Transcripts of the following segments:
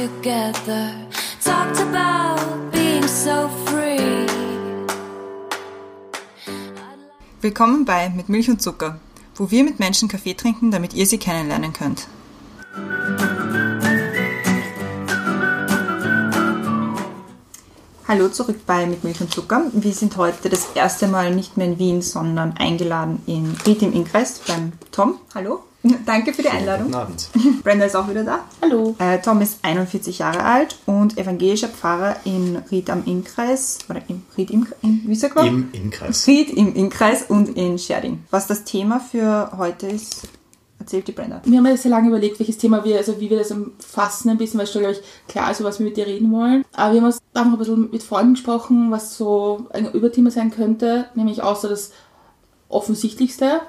together. Talked about being so free. Willkommen bei Mit Milch und Zucker, wo wir mit Menschen Kaffee trinken, damit ihr sie kennenlernen könnt. Hallo zurück bei Mit Milch und Zucker. Wir sind heute das erste Mal nicht mehr in Wien, sondern eingeladen in Ried im Innkreis beim Tom. Hallo. Danke für die Einladung. Guten Abend. Brenda ist auch wieder da. Hallo. Äh, Tom ist 41 Jahre alt und evangelischer Pfarrer in Ried am Innkreis. Oder im Ried im, im wie sagt man? Im Innkreis. Ried im Innkreis und in Scherding. Was das Thema für heute ist, erzählt die Brenda. Wir haben ja sehr lange überlegt, welches Thema wir, also wie wir das fassen ein bisschen, weil es schon, glaube ich, klar ist, über was wir mit dir reden wollen. Aber wir haben uns einfach ein bisschen mit Freunden gesprochen, was so ein Überthema sein könnte, nämlich außer das Offensichtlichste.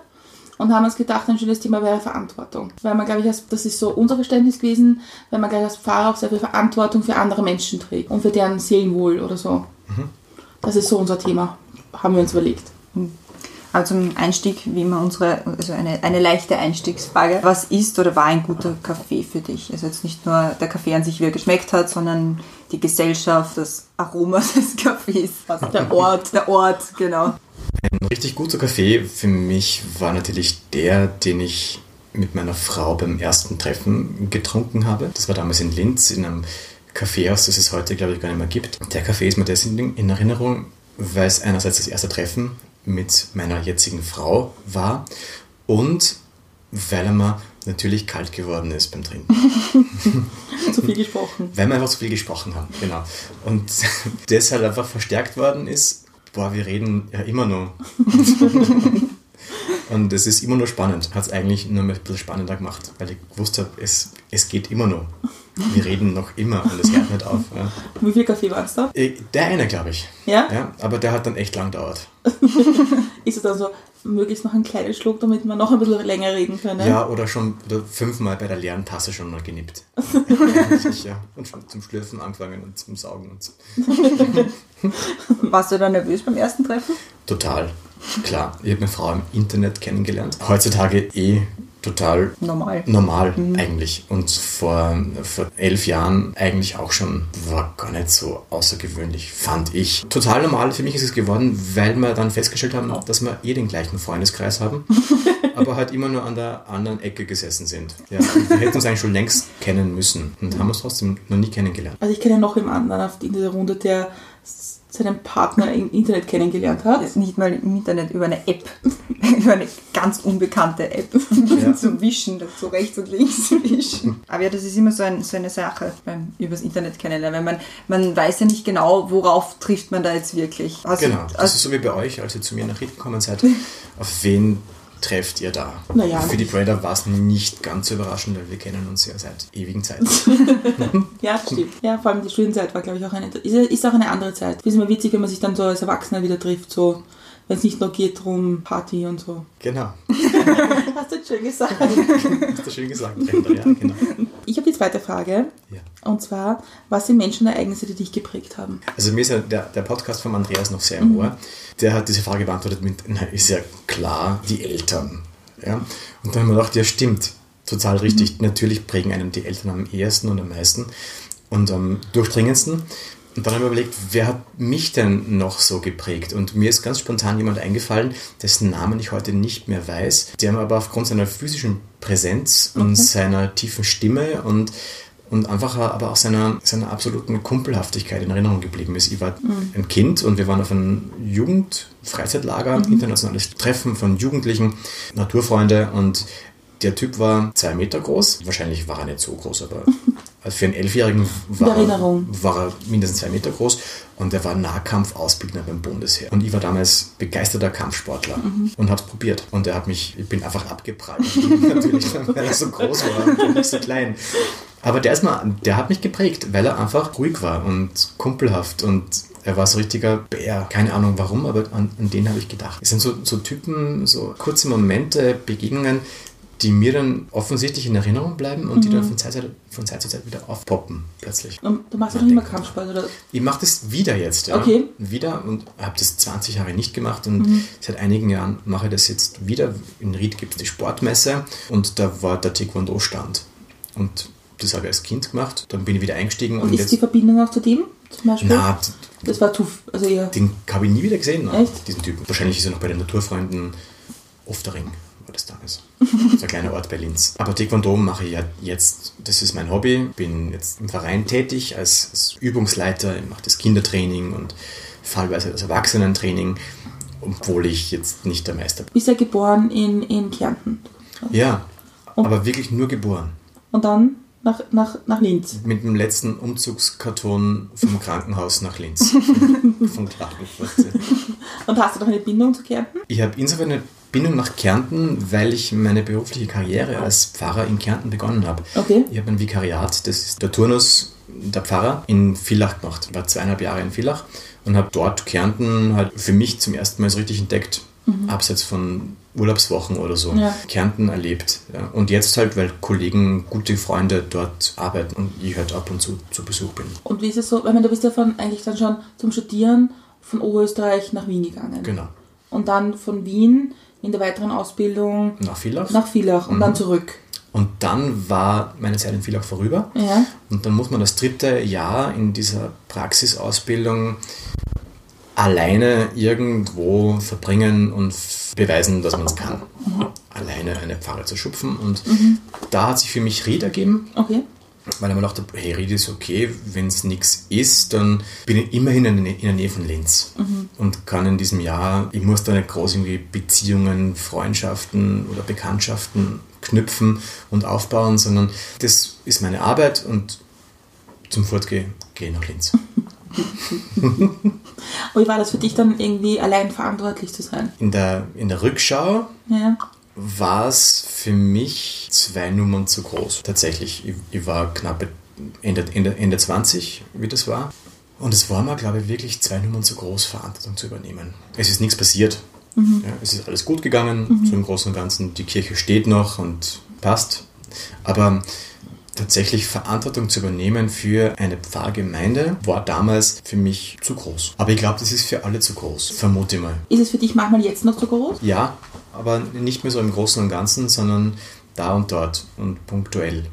Und haben uns gedacht, ein schönes Thema wäre Verantwortung. Weil man, glaube ich, das ist so unser Verständnis gewesen, weil man, glaube ich, als Pfarrer auch sehr viel Verantwortung für andere Menschen trägt und für deren Seelenwohl oder so. Das ist so unser Thema, haben wir uns überlegt. Aber zum Einstieg, wie immer unsere, also eine, eine leichte Einstiegsfrage. Was ist oder war ein guter Kaffee für dich? Also jetzt nicht nur der Kaffee an sich, wie er geschmeckt hat, sondern die Gesellschaft, das Aroma des Kaffees, also der Ort, der Ort, genau. Ein richtig guter Kaffee für mich war natürlich der, den ich mit meiner Frau beim ersten Treffen getrunken habe. Das war damals in Linz in einem Kaffeehaus, das es heute, glaube ich, gar nicht mehr gibt. Der Kaffee ist mir deswegen in Erinnerung, weil es einerseits das erste Treffen mit meiner jetzigen Frau war und weil er mir natürlich kalt geworden ist beim Trinken. Zu viel gesprochen. Weil wir einfach zu viel gesprochen haben, genau. Und das halt einfach verstärkt worden ist, boah, wir reden ja immer noch. Und es ist immer noch spannend. Hat es eigentlich nur ein bisschen spannender gemacht, weil ich gewusst habe, es, es geht immer noch. Wir reden noch immer und es hört nicht auf. Ja. Wie viel Kaffee war es da? Äh, Der eine, glaube ich. Ja? ja. Aber der hat dann echt lang gedauert. Ist es dann so, möglichst noch einen kleinen Schluck, damit wir noch ein bisschen länger reden können? Ja, oder schon oder fünfmal bei der leeren Tasse schon mal genippt. ja. Und schon zum Schlürfen angefangen und zum Saugen und so. Warst du da nervös beim ersten Treffen? Total. Klar. Ich habe meine Frau im Internet kennengelernt. Heutzutage eh total Normal. normal eigentlich. Und vor, vor elf Jahren eigentlich auch schon war gar nicht so außergewöhnlich, fand ich. Total normal für mich ist es geworden, weil wir dann festgestellt haben, dass wir eh den gleichen Freundeskreis haben, aber halt immer nur an der anderen Ecke gesessen sind. Ja, wir hätten uns eigentlich schon längst kennen müssen und haben uns trotzdem noch nie kennengelernt. Also ich kenne noch jemanden anderen auf in dieser Runde, der seinen Partner im Internet kennengelernt hat. Nicht mal im Internet, über eine App. über eine ganz unbekannte App. Ja. Zum Wischen, so rechts und links wischen. Aber ja, das ist immer so, ein, so eine Sache beim übers Internet kennenlernen, weil man, man weiß ja nicht genau, worauf trifft man da jetzt wirklich. Also, Genau, das also, ist so wie bei euch, als ihr zu mir nach Ried gekommen seid. Auf wen trefft ihr da? Naja. Für die Braider war es nicht ganz so überraschend, weil wir kennen uns ja seit ewigen Zeiten. Ja, stimmt. Ja, vor allem die Studienzeit war, glaube ich, auch eine, ist, ist auch eine andere Zeit. Es ist immer witzig, wenn man sich dann so als Erwachsener wieder trifft, so, wenn es nicht nur geht um Party und so. genau, Hast du schön gesagt. hast du schön gesagt, Brenda, ja, genau. Zweite Frage. Ja. Und zwar, was sind Menschenereignisse, die dich geprägt haben? Also mir ist ja der, der Podcast von Andreas noch sehr im Ohr. Der hat diese Frage beantwortet mit, na, ist ja klar, die Eltern. Ja? Und dann haben wir gedacht, ja stimmt, total richtig. Natürlich prägen einen die Eltern am ehesten und am meisten und am durchdringendsten. Und dann haben wir überlegt, wer hat mich denn noch so geprägt? Und mir ist ganz spontan jemand eingefallen, dessen Namen ich heute nicht mehr weiß, der mir aber aufgrund seiner physischen Präsenz und seiner tiefen Stimme und und einfach aber auch seiner, seiner absoluten Kumpelhaftigkeit in Erinnerung geblieben ist. Ich war ein Kind und wir waren auf einem Jugendfreizeitlager, internationales Treffen von Jugendlichen, Naturfreunde und der Typ war zwei Meter groß. Wahrscheinlich war er nicht so groß, aber also für einen Elfjährigen war, war er mindestens zwei Meter groß und er war Nahkampfausbildner beim Bundesheer. Und ich war damals begeisterter Kampfsportler und habe es probiert. Und er hat mich, ich bin einfach abgeprallt. Natürlich, weil er so groß war und ich so klein. Aber der, ist mal, der hat mich geprägt, weil er einfach ruhig war und kumpelhaft und er war so richtiger Bär. Keine Ahnung warum, aber an, an den habe ich gedacht. Es sind so, so Typen, so kurze Momente, Begegnungen, die mir dann offensichtlich in Erinnerung bleiben und die dann von Zeit, zu Zeit- von Zeit zu Zeit wieder aufpoppen, plötzlich. Und du machst ja noch immer Kampfsport, oder? Ich mache das wieder jetzt, ja. Okay. Wieder und habe das 20 Jahre nicht gemacht und seit einigen Jahren mache ich das jetzt wieder. In Ried gibt es die Sportmesse und da war der Taekwondo-Stand. Und das habe ich als Kind gemacht. Dann bin ich wieder eingestiegen Und ist die Verbindung auch zu dem zum Beispiel? na, das war zu, also eher. den habe ich nie wieder gesehen, Echt? diesen Typen. Wahrscheinlich ist er noch bei den Naturfreunden Oftering, war das damals. so ein kleiner Ort bei Linz. Aber Taekwondo mache ich ja jetzt, das ist mein Hobby. Bin jetzt im Verein tätig als, als Übungsleiter, ich mache das Kindertraining und fallweise das Erwachsenentraining, obwohl ich jetzt nicht der Meister bin. Bist ja geboren in, in Kärnten. Ja, Und- aber wirklich nur geboren. Und dann nach, nach, nach Linz. Mit dem letzten Umzugskarton vom Krankenhaus nach Linz. Von Klagenfurt. Und hast du noch eine Bindung zu Kärnten? Ich habe insofern eine Bindung nach Kärnten, weil ich meine berufliche Karriere als Pfarrer in Kärnten begonnen habe. Okay. Ich habe ein Vikariat, das ist der Turnus der Pfarrer in Villach gemacht. Ich war zweieinhalb Jahre in Villach und habe dort Kärnten halt für mich zum ersten Mal so richtig entdeckt, abseits von Urlaubswochen oder so. Ja. Kärnten erlebt. Ja. Und jetzt halt, weil Kollegen, gute Freunde dort arbeiten und ich halt ab und zu zu Besuch bin. Und wie ist es so? Ich meine, du bist ja von, eigentlich dann schon zum Studieren von Oberösterreich nach Wien gegangen. Genau. Und dann von Wien in der weiteren Ausbildung Nach Villach. nach Villach und dann zurück. Und dann war meine Zeit in Villach vorüber. Ja. Und dann muss man das dritte Jahr in dieser Praxisausbildung alleine irgendwo verbringen und beweisen, dass man es kann. Alleine eine Pfarre zu schupfen. Und da hat sich für mich Ried ergeben, Okay. Weil ich mir dachte, hey, Ried ist okay, wenn es nichts ist, dann bin ich immerhin in der Nähe von Linz und kann in diesem Jahr, ich muss da nicht groß irgendwie Beziehungen, Freundschaften oder Bekanntschaften knüpfen und aufbauen, sondern das ist meine Arbeit und zum Fortgehen gehe ich nach Linz. Und wie war das für dich dann irgendwie allein verantwortlich zu sein? In der, in der Rückschau Ja. War es für mich zwei Nummern zu groß. Tatsächlich. Ich, ich war knapp Ende, Ende, Ende 20, wie das war. Und es war mir, glaube ich, wirklich zwei Nummern zu groß, Verantwortung zu übernehmen. Es ist nichts passiert. Ja, es ist alles gut gegangen, so im Großen und Ganzen. Die Kirche steht noch und passt. Aber tatsächlich Verantwortung zu übernehmen für eine Pfarrgemeinde war damals für mich zu groß. Aber ich glaube, das ist für alle zu groß, vermute ich mal. Ist es für dich manchmal jetzt noch zu groß? Ja, aber nicht mehr so im Großen und Ganzen, sondern da und dort und punktuell.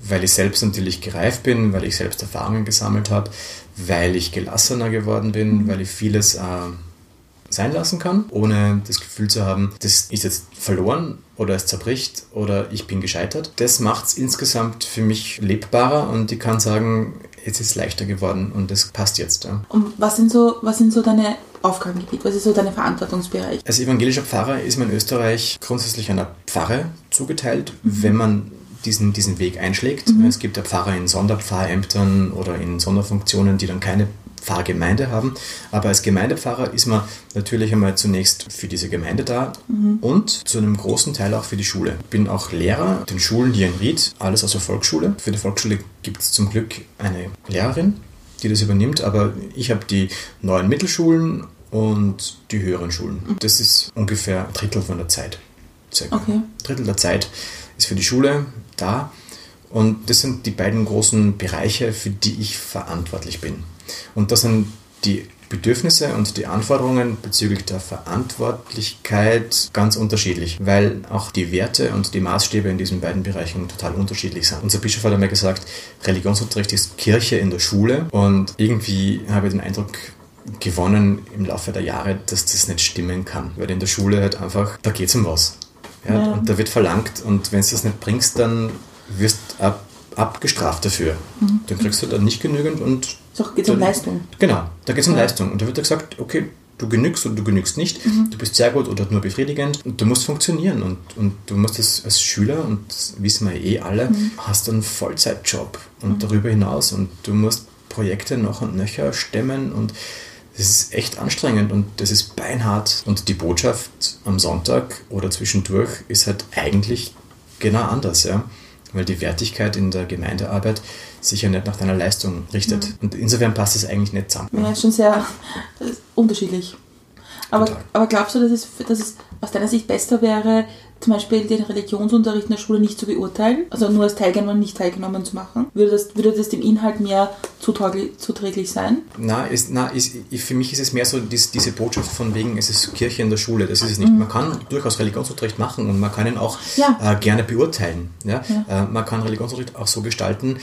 Weil ich selbst natürlich gereift bin, weil ich selbst Erfahrungen gesammelt habe, weil ich gelassener geworden bin, weil ich vieles äh, sein lassen kann, ohne das Gefühl zu haben, das ist jetzt verloren oder es zerbricht oder ich bin gescheitert. Das macht es insgesamt für mich lebbarer und ich kann sagen, jetzt ist es leichter geworden und das passt jetzt. Ja. Und was sind so, was sind so deine Aufgabengebiete? Was ist so dein Verantwortungsbereich? Als evangelischer Pfarrer ist man in Österreich grundsätzlich einer Pfarre zugeteilt, wenn man diesen, diesen Weg einschlägt. Es gibt ja Pfarrer in Sonderpfarrämtern oder in Sonderfunktionen, die dann keine Pfarrgemeinde haben. Aber als Gemeindepfarrer ist man natürlich einmal zunächst für diese Gemeinde da und zu einem großen Teil auch für die Schule. Bin auch Lehrer den Schulen hier in Ried, alles aus der Volksschule. Für die Volksschule gibt es zum Glück eine Lehrerin, die das übernimmt, aber ich habe die neuen Mittelschulen und die höheren Schulen. Das ist ungefähr ein Drittel von der Zeit. Circa. Okay. Ein Drittel der Zeit ist für die Schule da. Und das sind die beiden großen Bereiche, für die ich verantwortlich bin. Und das sind die Bedürfnisse und die Anforderungen bezüglich der Verantwortlichkeit ganz unterschiedlich, weil auch die Werte und die Maßstäbe in diesen beiden Bereichen total unterschiedlich sind. Unser Bischof hat einmal gesagt, Religionsunterricht ist Kirche in der Schule und irgendwie habe ich den Eindruck gewonnen im Laufe der Jahre, dass das nicht stimmen kann, weil in der Schule halt einfach, da geht es um was. Ja, Ja. Und da wird verlangt und wenn du das nicht bringst, dann wirst du ab, abgestraft dafür. Dann kriegst du dann nicht genügend und So geht es um Leistung. Genau, da geht es um Ja. Leistung. Und da wird dir gesagt, okay, du genügst oder du genügst nicht, du bist sehr gut oder nur befriedigend und du musst funktionieren und, und du musst das als Schüler, und das wissen wir eh alle, hast einen Vollzeitjob und darüber hinaus und du musst Projekte noch und nöcher stemmen und das ist echt anstrengend und das ist beinhart. Und die Botschaft am Sonntag oder zwischendurch ist halt eigentlich genau anders, ja. Weil die Wertigkeit in der Gemeindearbeit sich ja nicht nach deiner Leistung richtet. Und insofern passt es eigentlich nicht zusammen. Ja, ist schon sehr ist unterschiedlich. Aber, Total. aber glaubst du, dass es, dass es aus deiner Sicht besser wäre, zum Beispiel den Religionsunterricht in der Schule nicht zu beurteilen, also nur als Teilnehmer nicht teilgenommen zu machen? Würde das, würde das dem Inhalt mehr zuträglich, sein? Na, ist, na ist, für mich ist es mehr so dies, diese Botschaft von wegen, es ist Kirche in der Schule. Das ist es nicht. Man kann durchaus Religionsunterricht machen und man kann ihn auch Ja. äh, gerne beurteilen. Ja? Äh, man kann Religionsunterricht auch so gestalten,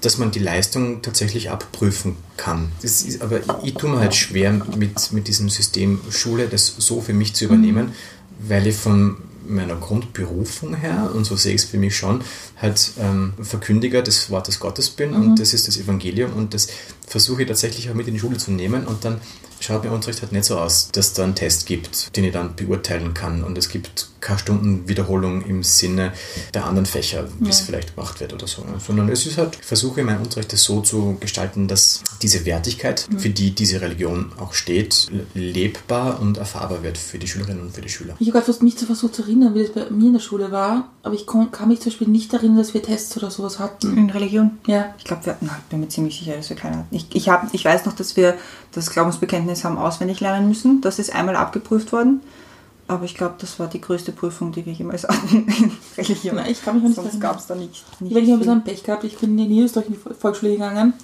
dass man die Leistung tatsächlich abprüfen kann. Das ist, aber ich, ich tue mir halt schwer mit, mit diesem System Schule, das so für mich zu übernehmen, weil ich von meiner Grundberufung her, und so sehe ich es für mich schon, halt ähm, Verkündiger des Wortes Gottes bin. Und das ist das Evangelium. Und das versuche ich tatsächlich auch mit in die Schule zu nehmen. Und dann schaut mir Unterricht halt nicht so aus, dass da einen Test gibt, den ich dann beurteilen kann und es gibt keine Stundenwiederholung im Sinne der anderen Fächer, wie es vielleicht gemacht wird oder so, ja. sondern es ist halt, ich versuche meinen Unterricht das so zu gestalten, dass diese Wertigkeit, für die diese Religion auch steht, lebbar und erfahrbar wird für die Schülerinnen und für die Schüler. Ich habe gerade mich zu versucht zu erinnern, wie das bei mir in der Schule war, aber ich kann mich zum Beispiel nicht erinnern, dass wir Tests oder sowas hatten. In Religion? Ja. Ich glaube, wir hatten, ich bin mir ziemlich sicher, dass wir keine hatten. Ich, ich, hab, ich weiß noch, dass wir das Glaubensbekenntnis haben auswendig lernen müssen. Das ist einmal abgeprüft worden. Aber ich glaube, das war die größte Prüfung, die wir jemals hatten in Religion. Nein, ich kann mich auch nicht Sonst gab es da nicht. nicht Ich habe ein bisschen Pech gehabt. Ich bin in Niederösterreich in die Vol- Volksschule gegangen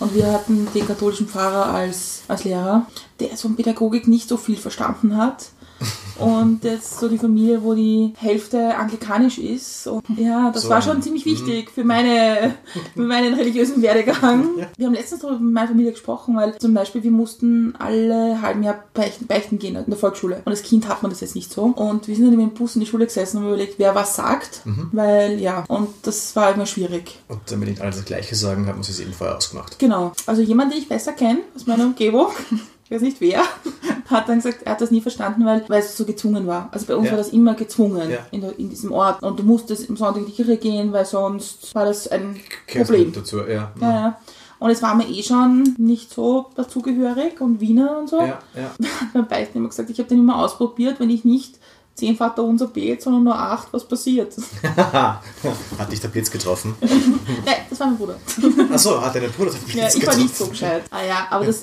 und wir hatten den katholischen Pfarrer als, als Lehrer, der so in Pädagogik nicht so viel verstanden hat. Und jetzt so die Familie, wo die Hälfte anglikanisch ist. Und ja, das So war schon ziemlich wichtig für, meine, für meinen religiösen Werdegang. Wir haben letztens darüber mit meiner Familie gesprochen, weil zum Beispiel wir mussten alle halben Jahr beichten, beichten gehen in der Volksschule. Und als Kind hat man das jetzt nicht so. Und wir sind dann im Bus in die Schule gesessen und haben überlegt, wer was sagt. Weil ja, und das war immer schwierig. Und damit nicht alle das Gleiche sagen, hat man sich eben vorher ausgemacht. Genau. Also jemand, den ich besser kenne aus meiner Umgebung, ich weiß nicht wer, hat dann gesagt, er hat das nie verstanden, weil, weil es so gezwungen war. Also bei uns Ja. war das immer gezwungen Ja. in, in diesem Ort. Und du musstest am Sonntag in die Kirche gehen, weil sonst war das ein Problem. dazu, ja. Ja, ja. Und es war mir eh schon nicht so dazugehörig und Wiener und so. Ja, ja. Beim Beichten immer gesagt, ich habe den immer ausprobiert, wenn ich nicht zehn Vater unser bet, sondern nur acht, was passiert? Hat dich der Blitz getroffen? Nein, das war mein Bruder. Achso, hat dein Bruder den Blitz Ja, ich getroffen? war nicht so gescheit. Ah ja, aber das.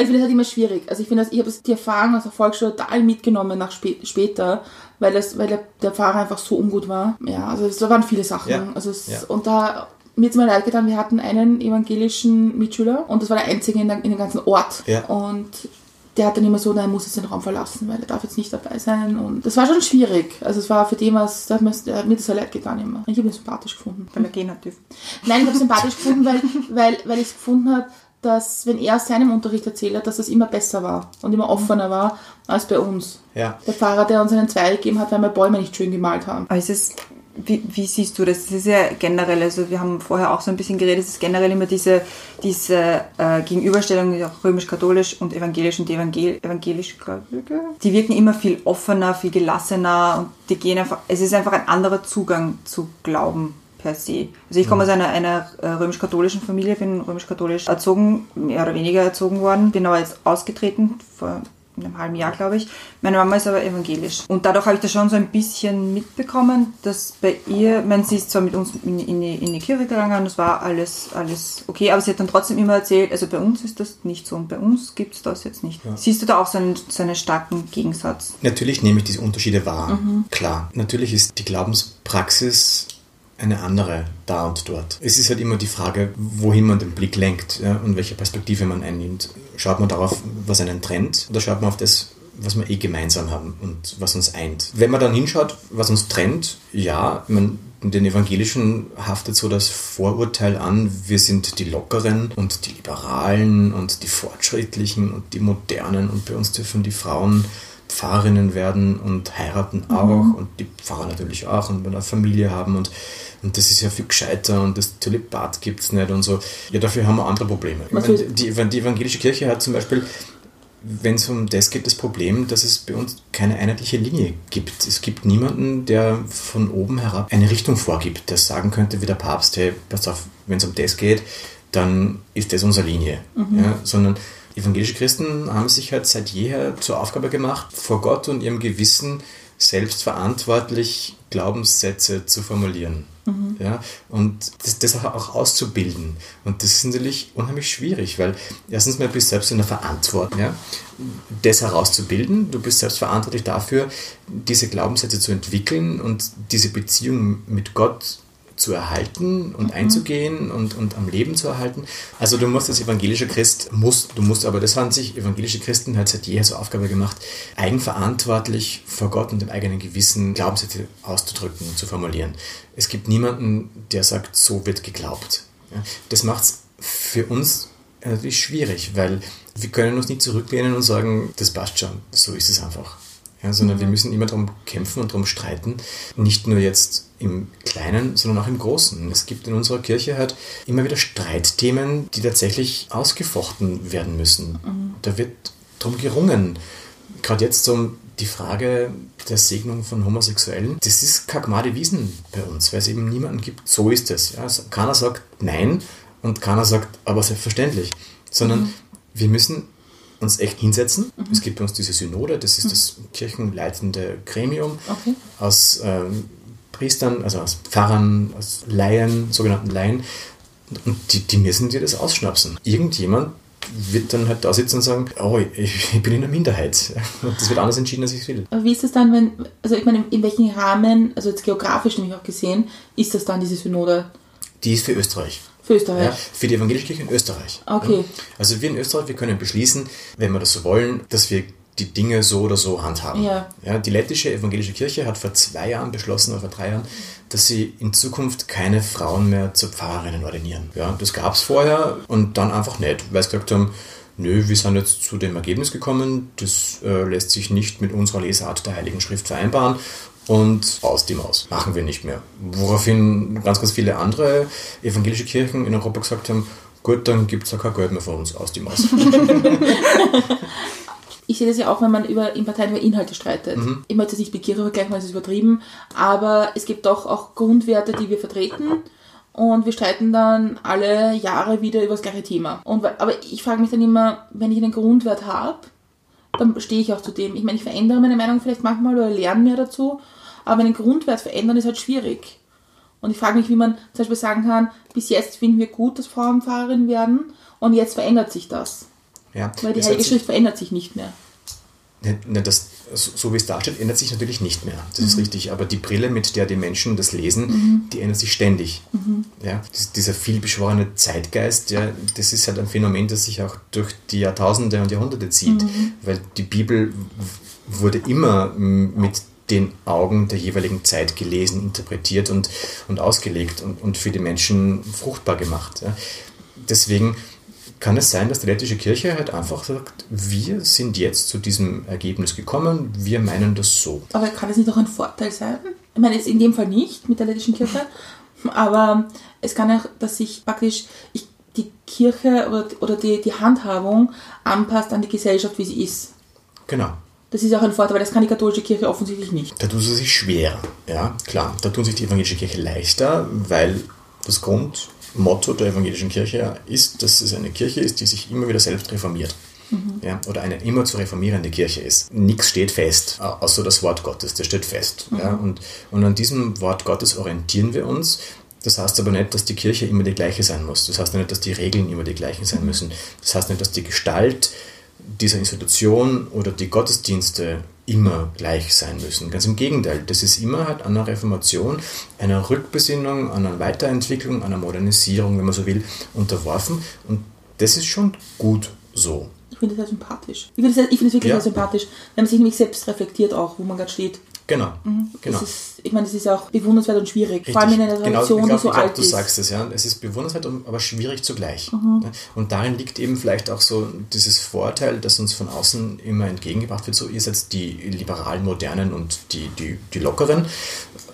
Also ich finde das halt immer schwierig. Also ich finde ich habe die Erfahrung aus der Volksschule total mitgenommen nach spä später, weil das, weil der, der Fahrer einfach so ungut war. Ja, also es, da waren viele Sachen. Ja, Also es, ja. und da mir jetzt mal leid getan, wir hatten einen evangelischen Mitschüler und das war der einzige in, der, in dem ganzen Ort. Ja. Und der hat dann immer so, nein, er muss jetzt den Raum verlassen, weil er darf jetzt nicht dabei sein. Und das war schon schwierig. Also es war für den was, da hat mir, der hat mir das sehr leid getan immer. Ich habe ihn sympathisch gefunden. Weil er gehen hat dürfen. Nein, ich habe sympathisch gefunden, weil, weil, weil ich gefunden habe, dass, wenn er aus seinem Unterricht erzählt hat, dass das immer besser war und immer offener war als bei uns. Ja. Der Fahrer, der uns einen Zwei gegeben hat, weil wir Bäume nicht schön gemalt haben. Aber es ist, wie, wie siehst du das? Das ist ja generell, also wir haben vorher auch so ein bisschen geredet, es ist generell immer diese, diese äh, Gegenüberstellung, römisch-katholisch und evangelisch und die Evangel evangelisch-gläubige. Die wirken immer viel offener, viel gelassener und die gehen einfach, es ist einfach ein anderer Zugang zu Glauben per se. Also ich komme aus einer, einer äh, römisch-katholischen Familie, bin römisch-katholisch erzogen, mehr oder weniger erzogen worden, bin aber jetzt ausgetreten vor einem halben Jahr, glaube ich. Meine Mama ist aber evangelisch. Und dadurch habe ich das schon so ein bisschen mitbekommen, dass bei ihr, man sie ist zwar mit uns in, in, die, in die Kirche gegangen und es war alles, alles okay, aber sie hat dann trotzdem immer erzählt, also bei uns ist das nicht so und bei uns gibt es das jetzt nicht. Siehst du da auch so einen, so einen starken Gegensatz? Natürlich nehme ich diese Unterschiede wahr. Klar. Natürlich ist die Glaubenspraxis eine andere da und dort. Es ist halt immer die Frage, wohin man den Blick lenkt ja, und welche Perspektive man einnimmt. Schaut man darauf, was einen trennt, oder schaut man auf das, was wir eh gemeinsam haben und was uns eint. Wenn man dann hinschaut, was uns trennt, ja, man, den Evangelischen haftet so das Vorurteil an, wir sind die Lockeren und die Liberalen und die Fortschrittlichen und die Modernen und bei uns dürfen die Frauen Pfarrerinnen werden und heiraten auch und die Pfarrer natürlich auch und eine Familie haben und, und das ist ja viel gescheiter und das Zölibat gibt es nicht und so. Ja, dafür haben wir andere Probleme. Die, die evangelische Kirche hat zum Beispiel wenn es um das geht, das Problem, dass es bei uns keine einheitliche Linie gibt. Es gibt niemanden, der von oben herab eine Richtung vorgibt, der sagen könnte, wie der Papst, hey, pass auf, wenn es um das geht, dann ist das unsere Linie. Ja, sondern evangelische Christen haben sich halt seit jeher zur Aufgabe gemacht, vor Gott und ihrem Gewissen selbstverantwortlich Glaubenssätze zu formulieren. Ja, und das, das auch auszubilden. Und das ist natürlich unheimlich schwierig, weil erstens mal bist du selbst in der Verantwortung, ja, das herauszubilden. Du bist selbst verantwortlich dafür, diese Glaubenssätze zu entwickeln und diese Beziehung mit Gott zu erhalten und einzugehen und, und am Leben zu erhalten. Also du musst als evangelischer Christ, musst, du musst, aber das haben sich evangelische Christen halt seit jeher zur Aufgabe gemacht, eigenverantwortlich vor Gott und dem eigenen Gewissen Glaubenssätze auszudrücken und zu formulieren. Es gibt niemanden, der sagt, so wird geglaubt. Ja, das macht es für uns natürlich schwierig, weil wir können uns nicht zurücklehnen und sagen, das passt schon, so ist es einfach. Ja, sondern wir müssen immer darum kämpfen und darum streiten, nicht nur jetzt im Kleinen, sondern auch im Großen. Es gibt in unserer Kirche halt immer wieder Streitthemen, die tatsächlich ausgefochten werden müssen. Da wird darum gerungen. Gerade jetzt um die Frage der Segnung von Homosexuellen, das ist Kagmade Wiesen bei uns, weil es eben niemanden gibt, so ist es. Ja, also keiner sagt nein und keiner sagt aber selbstverständlich, sondern wir müssen uns echt hinsetzen. Es gibt bei uns diese Synode, das ist das kirchenleitende Gremium Okay. aus ähm, Priestern, also aus Pfarrern, aus Laien, sogenannten Laien. Und die, die müssen dir das ausschnapsen. Irgendjemand wird dann halt da sitzen und sagen, oh, ich, ich bin in der Minderheit. Das wird anders entschieden, als ich will. Aber wie ist das dann, wenn, also ich meine, in welchem Rahmen, also jetzt geografisch nämlich auch gesehen, ist das dann diese Synode Die ist für Österreich. Für Österreich? Ja, für die evangelische Kirche in Österreich. Okay. Ja. Also wir in Österreich, wir können beschließen, wenn wir das so wollen, dass wir die Dinge so oder so handhaben. Ja. die lettische evangelische Kirche hat vor zwei Jahren beschlossen, oder vor drei Jahren, dass sie in Zukunft keine Frauen mehr zu Pfarrerinnen ordinieren. Ja, das gab es vorher und dann einfach nicht, weil sie gesagt haben, nö, wir sind jetzt zu dem Ergebnis gekommen, das äh, lässt sich nicht mit unserer Lesart der Heiligen Schrift vereinbaren und aus die Maus. Machen wir nicht mehr. Woraufhin ganz, ganz viele andere evangelische Kirchen in Europa gesagt haben, gut, dann gibt es ja kein Geld mehr von uns, aus die Maus. Ich sehe das ja auch, wenn man über, in Parteien über Inhalte streitet. Mhm. Ich möchte jetzt nicht mit Kirche vergleichen, weil es ist übertrieben, aber es gibt doch auch Grundwerte, die wir vertreten und wir streiten dann alle Jahre wieder über das gleiche Thema. Und, aber ich frage mich dann immer, wenn ich einen Grundwert habe, dann stehe ich auch zu dem. Ich meine, ich verändere meine Meinung vielleicht manchmal oder lerne mehr dazu, aber einen Grundwert verändern ist halt schwierig. Und ich frage mich, wie man zum Beispiel sagen kann, bis jetzt finden wir gut, dass Frauen Pfarrerin werden und jetzt verändert sich das. Ja, Weil die das Heilige Schrift verändert sich nicht mehr. Ne, ne, das, so wie es da steht, ändert sich natürlich nicht mehr. Das ist richtig. Aber die Brille, mit der die Menschen das lesen, die ändert sich ständig. Ja, dies- dieser vielbeschworene Zeitgeist, ja, das ist halt ein Phänomen, das sich auch durch die Jahrtausende und Jahrhunderte zieht. Weil die Bibel wurde immer mit den Augen der jeweiligen Zeit gelesen, interpretiert und, und ausgelegt und, und für die Menschen fruchtbar gemacht. Ja. Deswegen kann es sein, dass die lettische Kirche halt einfach sagt, wir sind jetzt zu diesem Ergebnis gekommen, wir meinen das so. Aber kann es nicht auch ein Vorteil sein? Ich meine, jetzt in dem Fall nicht mit der lettischen Kirche, aber es kann auch, dass sich praktisch ich, die Kirche oder, oder die, die Handhabung anpasst an die Gesellschaft, wie sie ist. Genau. Das ist auch ein Vorteil, weil das kann die katholische Kirche offensichtlich nicht. Da tun sie sich schwerer. Ja, klar. Da tun sich die evangelische Kirche leichter, weil das Grundmotto der evangelischen Kirche ist, dass es eine Kirche ist, die sich immer wieder selbst reformiert. Ja, oder eine immer zu reformierende Kirche ist. Nichts steht fest, au- außer das Wort Gottes, das steht fest. Ja, und, und an diesem Wort Gottes orientieren wir uns. Das heißt aber nicht, dass die Kirche immer die gleiche sein muss. Das heißt nicht, dass die Regeln immer die gleichen sein müssen. Das heißt nicht, dass die Gestalt dieser Institution oder die Gottesdienste immer gleich sein müssen. Ganz im Gegenteil, das ist immer halt einer Reformation, einer Rückbesinnung, einer Weiterentwicklung, einer Modernisierung, wenn man so will, unterworfen. Und das ist schon gut so. Ich finde das sehr sympathisch. Ich finde das, ich finde das wirklich Ja. sehr sympathisch, wenn man sich nämlich selbst reflektiert auch, wo man gerade steht. Genau. genau. Das ist, ich meine, das ist auch bewundernswert und schwierig. Vor allem in einer Genau, Tradition, glaub, die so glaub, alt du ist. sagst es, ja. Es ist bewundernswert, aber schwierig zugleich. Mhm. Ne? Und darin liegt eben vielleicht auch so dieses Vorteil, das uns von außen immer entgegengebracht wird, so ihr seid die liberalen, modernen und die, die, die lockeren.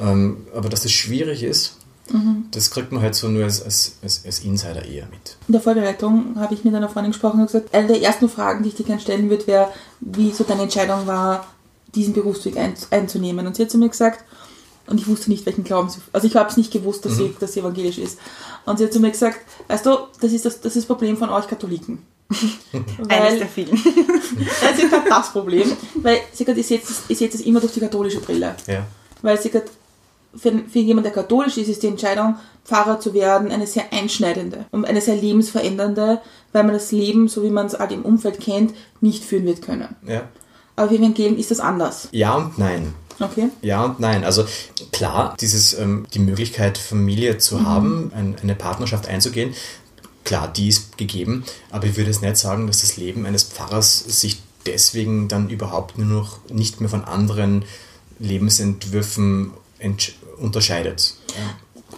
Ähm, aber dass das schwierig ist, Mhm. das kriegt man halt so nur als, als, als, als Insider eher mit. In der Vorbereitung habe ich mit einer Freundin gesprochen und gesagt, eine der ersten Fragen, die ich dir gerne stellen würde, wäre, wie so deine Entscheidung war, diesen Berufsweg ein, einzunehmen. Und sie hat zu mir gesagt, und ich wusste nicht, welchen Glauben sie, also ich habe es nicht gewusst, dass, sie, dass sie evangelisch ist. Und sie hat zu mir gesagt, weißt du, das ist das, das ist das Problem von euch Katholiken. Eines Weil, der vielen. das ist gerade das Problem, weil sie gerade, ich sehe das, ich sehe das immer durch die katholische Brille. Ja. Weil sie gerade, für, für jemanden, der katholisch ist, ist die Entscheidung, Pfarrer zu werden, eine sehr einschneidende und eine sehr lebensverändernde, weil man das Leben, so wie man es halt im Umfeld kennt, nicht führen wird können. ja. Aber für Evangelen ist das anders. Ja und nein. Okay? Ja und nein. Also klar, dieses, ähm, die Möglichkeit, Familie zu haben, ein, eine Partnerschaft einzugehen, klar, die ist gegeben. Aber ich würde es nicht sagen, dass das Leben eines Pfarrers sich deswegen dann überhaupt nur noch nicht mehr von anderen Lebensentwürfen unterscheidet. Ja.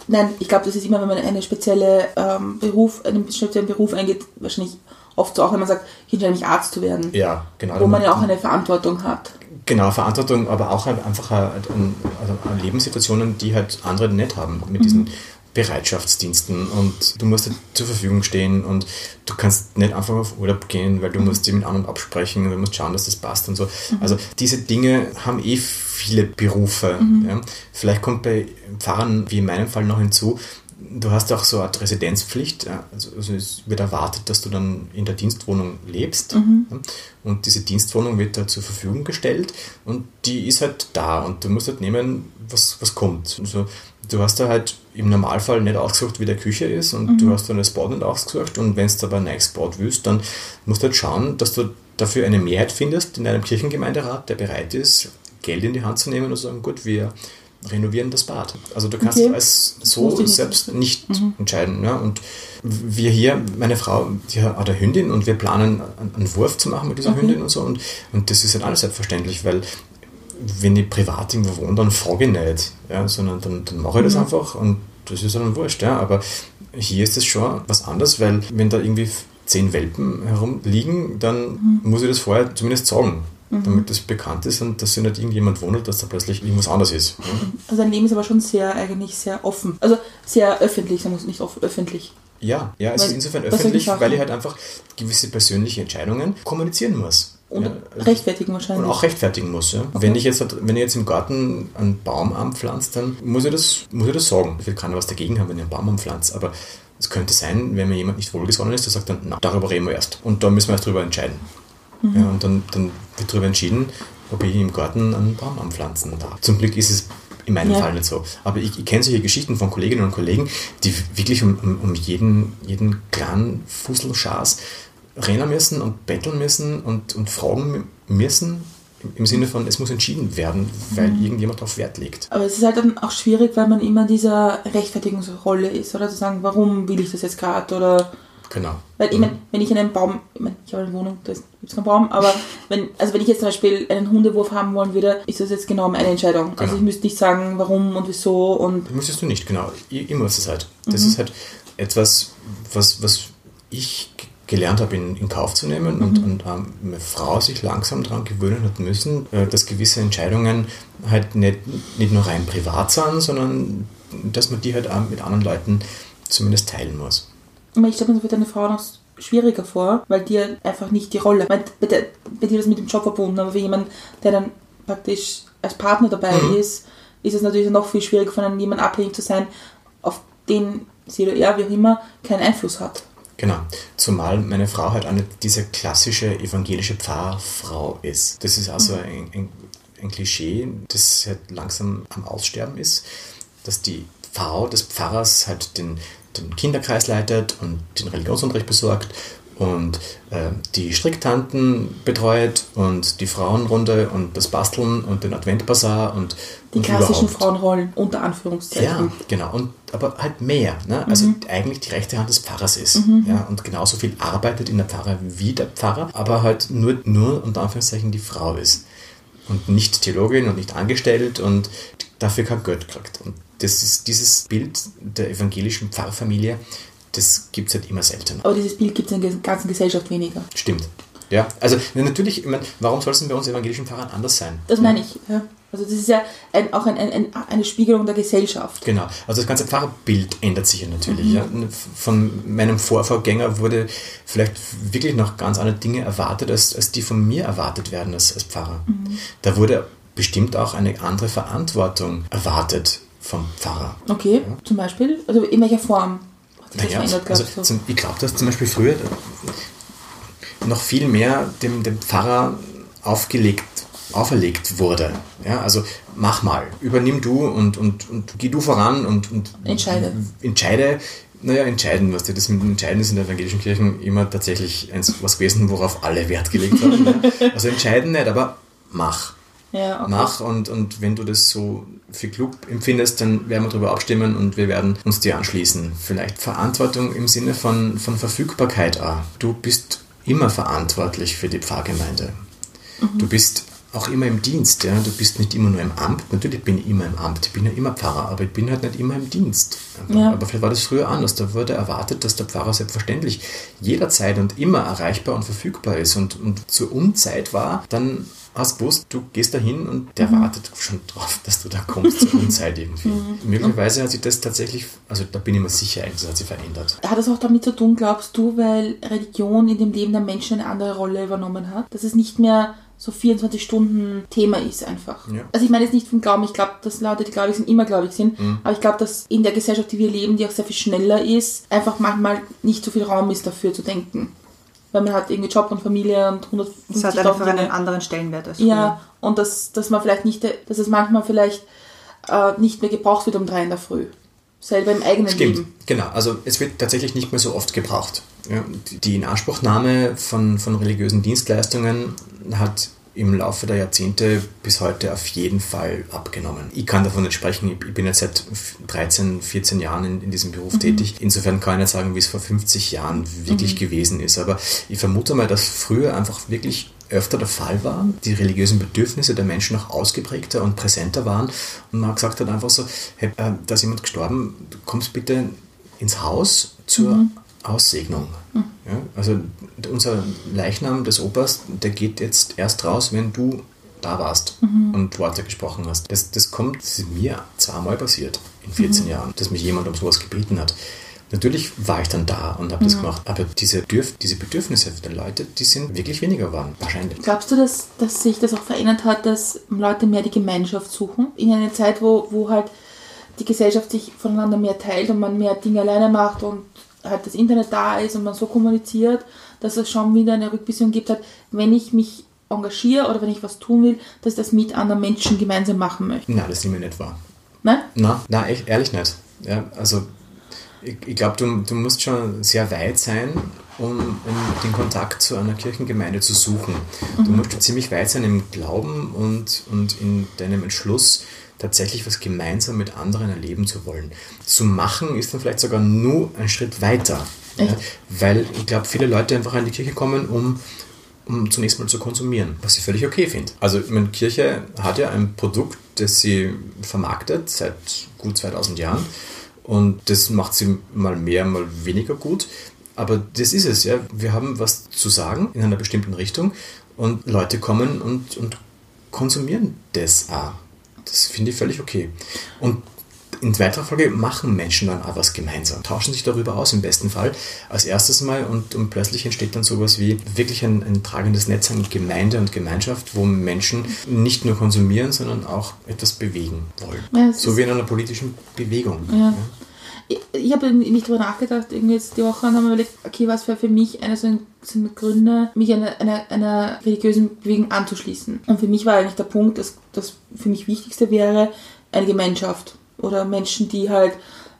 Nein, ich glaube, das ist immer, wenn man eine spezielle ähm, Beruf, einen speziellen Beruf eingeht, wahrscheinlich oft so auch, wenn man sagt, ich entscheide mich Arzt zu werden. Ja, genau. Wo man ja auch eine Verantwortung hat. Genau, Verantwortung, aber auch halt einfach halt an, also an Lebenssituationen, die halt andere nicht haben mit diesen Bereitschaftsdiensten und du musst halt zur Verfügung stehen und du kannst nicht einfach auf Urlaub gehen, weil du musst dich mit anderen absprechen und du musst schauen, dass das passt und so. Also diese Dinge haben eh viele Berufe. Ja. Vielleicht kommt bei Pfarrern, wie in meinem Fall, noch hinzu, du hast auch so eine Art Residenzpflicht. Also, also es wird erwartet, dass du dann in der Dienstwohnung lebst. ja. Und diese Dienstwohnung wird da zur Verfügung gestellt und die ist halt da und du musst halt nehmen, was, was kommt. Also, du hast da halt im Normalfall nicht ausgesucht, wie der Küche ist und du hast dann das Bad nicht ausgesucht und wenn du aber ein neues Bad willst, dann musst du halt schauen, dass du dafür eine Mehrheit findest in einem Kirchengemeinderat, der bereit ist, Geld in die Hand zu nehmen und zu sagen, gut, wir renovieren das Bad. Also du kannst Okay. Wusste so nicht. selbst nicht entscheiden. Ja? Und wir hier, meine Frau, die hat eine Hündin und wir planen einen Wurf zu machen mit dieser Okay. Hündin und so. Und, und das ist halt alles selbstverständlich, weil wenn ich privat irgendwo wohne, dann frage ich nicht, ja? sondern dann, dann mache ich das einfach und das ist dann wurscht. Ja? Aber hier ist es schon was anderes, weil wenn da irgendwie zehn Welpen herumliegen, dann muss ich das vorher zumindest sagen. Damit das bekannt ist und dass sich nicht irgendjemand wundert, dass da plötzlich irgendwas anderes ist. Also dein Leben ist aber schon sehr, eigentlich sehr offen. Also sehr öffentlich, sagen wir es nicht offen, öffentlich. Ja, ja, es Weil- ist insofern öffentlich, weil ich halt einfach gewisse persönliche Entscheidungen kommunizieren muss. Und ja, rechtfertigen wahrscheinlich. und auch rechtfertigen muss. Ja. Wenn, ich jetzt, wenn ich jetzt im Garten einen Baum anpflanzt, dann muss ich das, muss ich das sagen. Ich will keiner was dagegen haben, wenn ich einen Baum anpflanze, aber es könnte sein, wenn mir jemand nicht wohlgesonnen ist, der sagt dann, na, darüber reden wir erst. Und da müssen wir erst drüber entscheiden. Mhm. Ja, und dann, dann wird darüber entschieden, ob ich im Garten einen Baum anpflanzen darf. Zum Glück ist es in meinem Ja. Fall nicht so. Aber ich, ich kenne solche Geschichten von Kolleginnen und Kollegen, die wirklich um, um, um jeden, jeden kleinen Fusselschaß rennen müssen und betteln müssen und, und fragen müssen, im- Sinne von, es muss entschieden werden, weil Mhm. irgendjemand darauf Wert legt. Aber es ist halt dann auch schwierig, weil man immer in dieser Rechtfertigungsrolle ist, oder zu sagen, warum will ich das jetzt gerade oder Genau. weil ich meine, wenn ich einen Baum, ich meine, ich habe eine Wohnung, da gibt es keinen Baum, aber wenn, also wenn ich jetzt zum Beispiel einen Hundewurf haben wollen würde, ist das jetzt genau meine Entscheidung. Also Genau. ich müsste nicht sagen, warum und wieso und Müsstest du nicht, genau. Ich muss es halt. Das Mhm. ist halt etwas, was, was ich gelernt habe, in, in Kauf zu nehmen und, Mhm. und ähm, meine Frau sich langsam daran gewöhnen hat müssen, äh, dass gewisse Entscheidungen halt nicht, nicht nur rein privat sind, sondern dass man die halt auch mit anderen Leuten zumindest teilen muss. Ich stelle mir das für deine Frau noch schwieriger vor, weil dir einfach nicht die Rolle, bei, der, bei dir ist das mit dem Job verbunden, aber für jemanden, der dann praktisch als Partner dabei Mhm. ist, ist es natürlich noch viel schwieriger von einem jemandem abhängig zu sein, auf den sie oder er, wie auch immer, keinen Einfluss hat. Genau. Zumal meine Frau halt eine diese klassische evangelische Pfarrfrau ist. Das ist also ein, ein, ein Klischee, das halt langsam am Aussterben ist, dass die Frau des Pfarrers halt den, den Kinderkreis leitet und den Religionsunterricht besorgt und äh, die Stricktanten betreut und die Frauenrunde und das Basteln und den Adventbasar und Die und klassischen überhaupt. Frauenrollen, unter Anführungszeichen. Ja, genau. Und, aber halt mehr. Ne? Also eigentlich die rechte Hand des Pfarrers ist. Ja? Und genauso viel arbeitet in der Pfarrer wie der Pfarrer, aber halt nur, nur unter Anführungszeichen die Frau ist. Und nicht Theologin und nicht angestellt und dafür kein Geld kriegt. Und das ist dieses Bild der evangelischen Pfarrfamilie, das gibt es halt immer seltener. Aber dieses Bild gibt es in der ganzen Gesellschaft weniger. Stimmt. Ja, also natürlich, ich meine, warum soll es denn bei uns evangelischen Pfarrern anders sein? Das meine ich. Ja. Also das ist ja ein, auch ein, ein, ein, eine Spiegelung der Gesellschaft. Genau, also das ganze Pfarrerbild ändert sich ja natürlich. Ja. Von meinem Vorvorgänger wurde vielleicht wirklich noch ganz andere Dinge erwartet, als, als die von mir erwartet werden als, als Pfarrer. Da wurde bestimmt auch eine andere Verantwortung erwartet vom Pfarrer. Okay, zum Beispiel? Also in welcher Form hat sich das Naja, verändert also gehabt? so? zum, ich glaube, dass zum Beispiel früher noch viel mehr dem, dem Pfarrer aufgelegt, auferlegt wurde. Ja, also mach mal, übernimm du und, und, und geh du voran und, und Entscheide. entscheide. Naja, entscheiden, was das mit dem Entscheiden ist in der evangelischen Kirchen immer tatsächlich eins, was gewesen, worauf alle Wert gelegt haben. ja. Also entscheiden nicht, aber mach. Ja, okay. Mach und, und wenn du das so für klug empfindest, dann werden wir darüber abstimmen und wir werden uns dir anschließen. Vielleicht Verantwortung im Sinne von, von Verfügbarkeit auch. Du bist immer verantwortlich für die Pfarrgemeinde. Du bist auch immer im Dienst, ja. Du bist nicht immer nur im Amt. Natürlich bin ich immer im Amt. Ich bin ja immer Pfarrer, aber ich bin halt nicht immer im Dienst. Aber, Ja. aber vielleicht war das früher anders. Da wurde erwartet, dass der Pfarrer selbstverständlich jederzeit und immer erreichbar und verfügbar ist und, und zur Unzeit war, dann hast du gewusst, du gehst dahin und der wartet schon drauf, dass du da kommst zur Unzeit irgendwie. Möglicherweise hat sich das tatsächlich, also da bin ich mir sicher, das hat sich verändert. Hat das auch damit zu tun, glaubst du, weil Religion in dem Leben der Menschen eine andere Rolle übernommen hat? Dass es nicht mehr so 24 Stunden Thema ist einfach. Ja. Also ich meine jetzt nicht vom Glauben, ich glaube, dass Leute, die gläubig sind, immer gläubig sind, aber ich glaube, dass in der Gesellschaft, die wir leben, die auch sehr viel schneller ist, einfach manchmal nicht so viel Raum ist dafür zu denken. Weil man hat irgendwie Job und Familie und 150 Es hat einfach einen anderen Stellenwert als Ja, und dass, dass man vielleicht nicht, dass es manchmal vielleicht äh, nicht mehr gebraucht wird um drei in der Früh. Selber im eigenen Stimmt, Leben. genau. Also es wird tatsächlich nicht mehr so oft gebraucht. Ja, die- Inanspruchnahme von, von religiösen Dienstleistungen hat im Laufe der Jahrzehnte bis heute auf jeden Fall abgenommen. Ich kann davon nicht sprechen, ich bin jetzt seit 13, 14 Jahren in, in diesem Beruf tätig. Insofern kann ich nicht sagen, wie es vor 50 Jahren wirklich gewesen ist. Aber ich vermute mal, dass früher einfach wirklich öfter der Fall war, die religiösen Bedürfnisse der Menschen noch ausgeprägter und präsenter waren und man gesagt hat einfach so, hey, äh, da ist jemand gestorben, du kommst bitte ins Haus zur Aussegnung. Ja, also unser Leichnam des Opas, der geht jetzt erst raus, wenn du da warst und Worte gesprochen hast. Das, das kommt, das mir zweimal passiert in 14 Jahren, dass mich jemand um sowas gebeten hat. Natürlich war ich dann da und habe das gemacht, aber diese, Dürf diese Bedürfnisse der Leute, die sind wirklich weniger geworden, wahrscheinlich. Glaubst du, dass, dass sich das auch verändert hat, dass Leute mehr die Gemeinschaft suchen? In einer Zeit, wo, wo halt die Gesellschaft sich voneinander mehr teilt und man mehr Dinge alleine macht und halt das Internet da ist und man so kommuniziert, dass es schon wieder eine Rückbesinnung gibt, hat, wenn ich mich engagiere oder wenn ich was tun will, dass ich das mit anderen Menschen gemeinsam machen möchte. Nein, das nehme ich nicht wahr. Ne? Na, na echt, ehrlich nicht. Ja, also ich, ich glaube, du, du musst schon sehr weit sein, um, um den Kontakt zu einer Kirchengemeinde zu suchen. Du musst schon ziemlich weit sein im Glauben und, und in deinem Entschluss, tatsächlich was gemeinsam mit anderen erleben zu wollen. Zu machen ist dann vielleicht sogar nur ein Schritt weiter. Ja, weil ich glaube, viele Leute einfach in die Kirche kommen, um um zunächst mal zu konsumieren, was ich völlig okay finde. Also meine, Kirche hat ja ein Produkt, das sie vermarktet seit gut 2000 Jahren und das macht sie mal mehr, mal weniger gut. Aber das ist es, ja. Wir haben was zu sagen in einer bestimmten Richtung und Leute kommen und, und konsumieren das auch. Das finde ich völlig okay. Und in weiterer Folge machen Menschen dann auch was gemeinsam, tauschen sich darüber aus im besten Fall als erstes Mal und, und plötzlich entsteht dann sowas wie wirklich ein, ein tragendes Netz an Gemeinde und Gemeinschaft, wo Menschen nicht nur konsumieren, sondern auch etwas bewegen wollen. Ja, so wie in einer politischen Bewegung. Ja. Ich, ich habe nicht darüber nachgedacht, irgendwie jetzt die Woche und habe mir überlegt, okay, was wäre für mich eine so ein, sind Gründe, mich einer, einer, einer religiösen Bewegung anzuschließen. Und für mich war eigentlich der Punkt, dass das für mich Wichtigste wäre, eine Gemeinschaft oder Menschen, die halt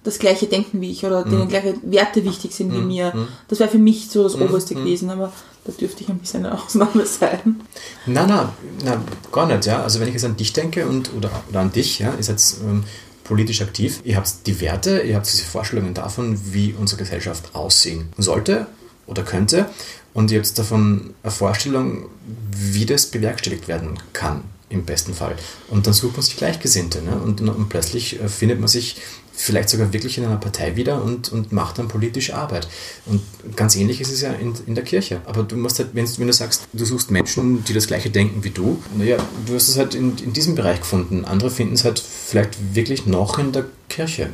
das gleiche denken wie ich oder denen gleiche Werte wichtig sind wie mir. Das wäre für mich so das Oberste gewesen, aber da dürfte ich ein bisschen eine Ausnahme sein. Na, na, na, gar nicht, ja. Also wenn ich jetzt an dich denke und oder, oder an dich, ja, ist jetzt ähm, politisch aktiv. Ihr habt die Werte, ihr habt diese Vorstellungen davon, wie unsere Gesellschaft aussehen sollte oder könnte. Und ihr habt davon eine Vorstellung, wie das bewerkstelligt werden kann, im besten Fall. Und dann sucht man sich Gleichgesinnte. Ne? Und, und plötzlich äh, findet man sich vielleicht sogar wirklich in einer Partei wieder und, und macht dann politische Arbeit. Und ganz ähnlich ist es ja in, in der Kirche. Aber du musst halt, wenn, wenn du sagst, du suchst Menschen, die das gleiche denken wie du, naja, du hast es halt in, in diesem Bereich gefunden. Andere finden es halt vielleicht wirklich noch in der Kirche.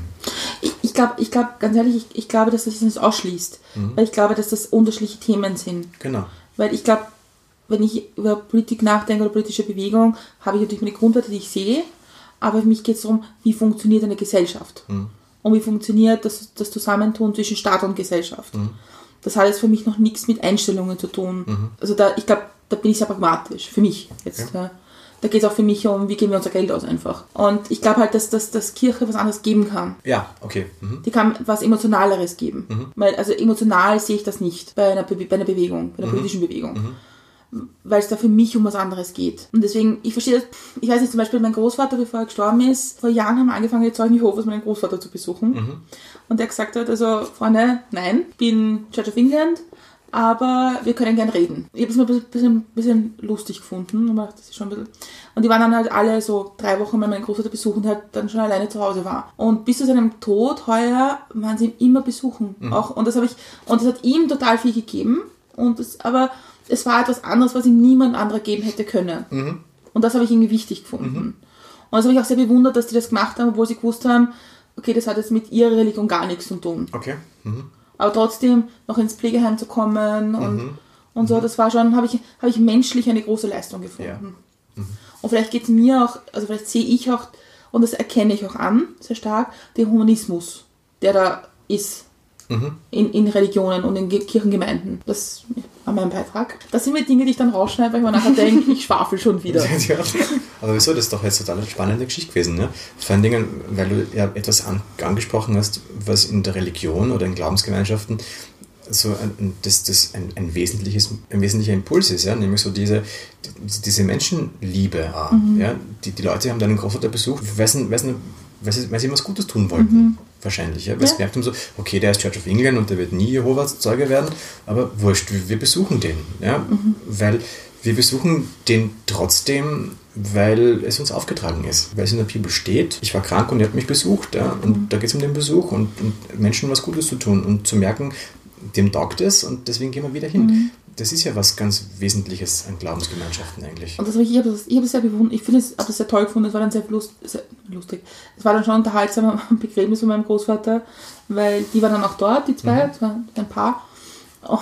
Ich, ich glaube, ich glaub, ganz ehrlich, ich, ich glaube, dass das nicht ausschließt. Weil ich glaube, dass das unterschiedliche Themen sind. Genau. Weil ich glaube, wenn ich über Politik nachdenke oder politische Bewegung, habe ich natürlich meine Grundwerte, die ich sehe. Aber für mich geht es darum, wie funktioniert eine Gesellschaft. Und wie funktioniert das, das Zusammentun zwischen Staat und Gesellschaft. das hat jetzt für mich noch nichts mit Einstellungen zu tun. Also da, ich glaube, da bin ich sehr pragmatisch, für mich jetzt. Ja. Da geht es auch für mich um, wie geben wir unser Geld aus einfach. Und ich glaube halt, dass, dass, dass Kirche was anderes geben kann. Ja, okay. Mhm. Die kann was Emotionaleres geben. Weil, also emotional sehe ich das nicht bei einer, Be bei einer Bewegung, bei einer politischen Bewegung. Weil es da für mich um was anderes geht. Und deswegen, ich verstehe das, ich weiß nicht, zum Beispiel mein Großvater, bevor er gestorben ist, vor Jahren haben wir angefangen, die Zeugen Jehovas meinen Großvater zu besuchen. Und der gesagt hat, also, Freunde, nein, ich bin Church of England, aber wir können gern reden. Ich habe es mal ein bisschen, bisschen lustig gefunden. aber Das ist schon ein bisschen und die waren dann halt alle so drei Wochen bei meinem Großvater besuchen, der halt dann schon alleine zu Hause war. Und bis zu seinem Tod heuer waren sie ihn immer besuchen. Auch, und das habe ich, und das hat ihm total viel gegeben. Und das, aber es war etwas anderes, was ihm niemand anderer geben hätte können. Und das habe ich irgendwie wichtig gefunden. Und das habe ich auch sehr bewundert, dass die das gemacht haben, obwohl sie gewusst haben, okay, das hat jetzt mit ihrer Religion gar nichts zu tun. Okay. Mhm. Aber trotzdem noch ins Pflegeheim zu kommen und, und so, das war schon, habe ich, habe ich menschlich eine große Leistung gefunden. Und vielleicht geht es mir auch, also vielleicht sehe ich auch, und das erkenne ich auch an, sehr stark, den Humanismus, der da ist in, in Religionen und in Ge- Kirchengemeinden. Das war mein Beitrag. Das sind mir Dinge, die ich dann rausschneide, weil ich mir nachher denke, ich schwafel schon wieder. Ja. Aber wieso? Das ist doch jetzt total eine spannende Geschichte gewesen. Ne? Vor allen Dingen, weil du ja etwas an, angesprochen hast, was in der Religion oder in Glaubensgemeinschaften so ein, das, das ein, ein, wesentliches, ein wesentlicher Impuls ist, ja? nämlich so diese, die- diese Menschenliebe. auch, Ja? Die, die Leute haben deinen Großvater besucht, weil sie, weil, sie, weil, sie, sie was Gutes tun wollten. Wahrscheinlich, ja? weil sie Ja. gemerkt haben, so, okay, der ist Church of England und der wird nie Jehovas Zeuge werden, aber wurscht, wir, besuchen den. Ja? Weil wir besuchen den trotzdem, weil es uns aufgetragen ist, weil es in der Bibel steht. Ich war krank und er hat mich besucht. Ja? Und da geht es um den Besuch und, und Menschen was Gutes zu tun und zu merken, dem taugt es und deswegen gehen wir wieder hin. Das ist ja was ganz Wesentliches an Glaubensgemeinschaften eigentlich. Und das habe ich, habe es sehr bewundert, ich finde es, habe das sehr toll gefunden, es war dann sehr, lust, sehr lustig. Es war dann schon unterhaltsam am Begräbnis von meinem Großvater, weil die waren dann auch dort, die zwei, das war ein Paar. Und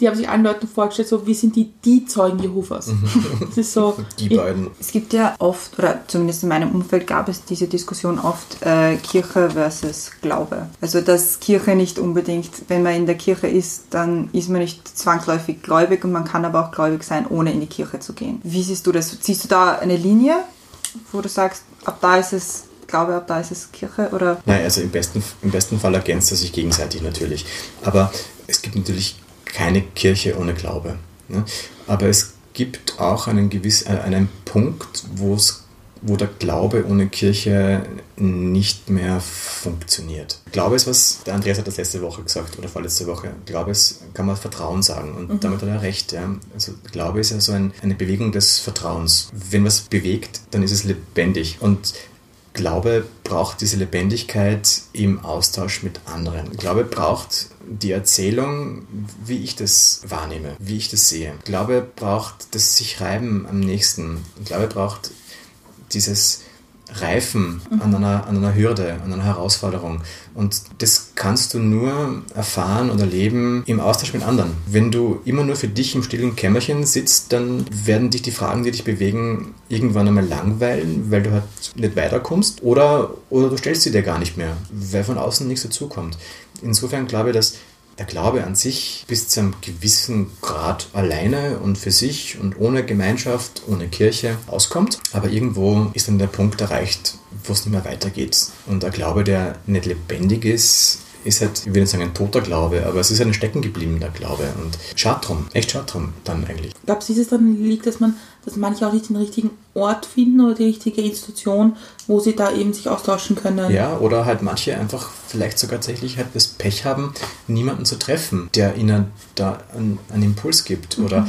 die haben sich allen Leuten vorgestellt, so, wir sind die, die Zeugen Jehovas. Das ist so, Die ich- beiden. Es gibt ja oft, oder zumindest in meinem Umfeld gab es diese Diskussion oft, äh, Kirche versus Glaube. Also dass Kirche nicht unbedingt, wenn man in der Kirche ist, dann ist man nicht zwangsläufig gläubig und man kann aber auch gläubig sein, ohne in die Kirche zu gehen. Wie siehst du das? Siehst du da eine Linie, wo du sagst, ab da ist es Glaube, ab da ist es Kirche? Oder Nein, also im besten, im besten Fall ergänzt er sich gegenseitig natürlich. Aber es gibt natürlich keine Kirche ohne Glaube. Ne? Aber es gibt auch einen, gewiss, äh, einen Punkt, wo es wo der Glaube ohne Kirche nicht mehr funktioniert. Glaube ist was, der Andreas hat das letzte Woche gesagt oder vorletzte Woche. Glaube ist, kann man Vertrauen sagen und damit hat er recht. Ja. Also Glaube ist ja so ein, eine Bewegung des Vertrauens. Wenn was bewegt, dann ist es lebendig und Glaube braucht diese Lebendigkeit im Austausch mit anderen. Glaube braucht die Erzählung, wie ich das wahrnehme, wie ich das sehe. Glaube braucht das sich reiben am nächsten. Glaube braucht dieses Reifen an, einer, an einer Hürde, an einer Herausforderung. Und das kannst du nur erfahren oder leben im Austausch mit anderen. Wenn du immer nur für dich im stillen Kämmerchen sitzt, dann werden dich die Fragen, die dich bewegen, irgendwann einmal langweilen, weil du halt nicht weiterkommst. Oder, oder du stellst sie dir gar nicht mehr, weil von außen nichts dazukommt. Insofern glaube ich, dass der Glaube an sich bis zu einem gewissen Grad alleine und für sich und ohne Gemeinschaft, ohne Kirche auskommt. Aber irgendwo ist dann der Punkt erreicht, wo es nicht mehr weitergeht. Und der Glaube, der nicht lebendig ist, ist halt, ich will nicht sagen ein toter Glaube, aber es ist ein stecken gebliebener Glaube. Und schade drum, echt schade drum dann eigentlich. Dass es dann liegt, dass man, dass manche auch nicht den richtigen Ort finden oder die richtige Institution, wo sie da eben sich austauschen können? Ja, oder halt manche einfach vielleicht sogar tatsächlich halt das Pech haben, niemanden zu treffen, der ihnen da einen, einen Impuls gibt oder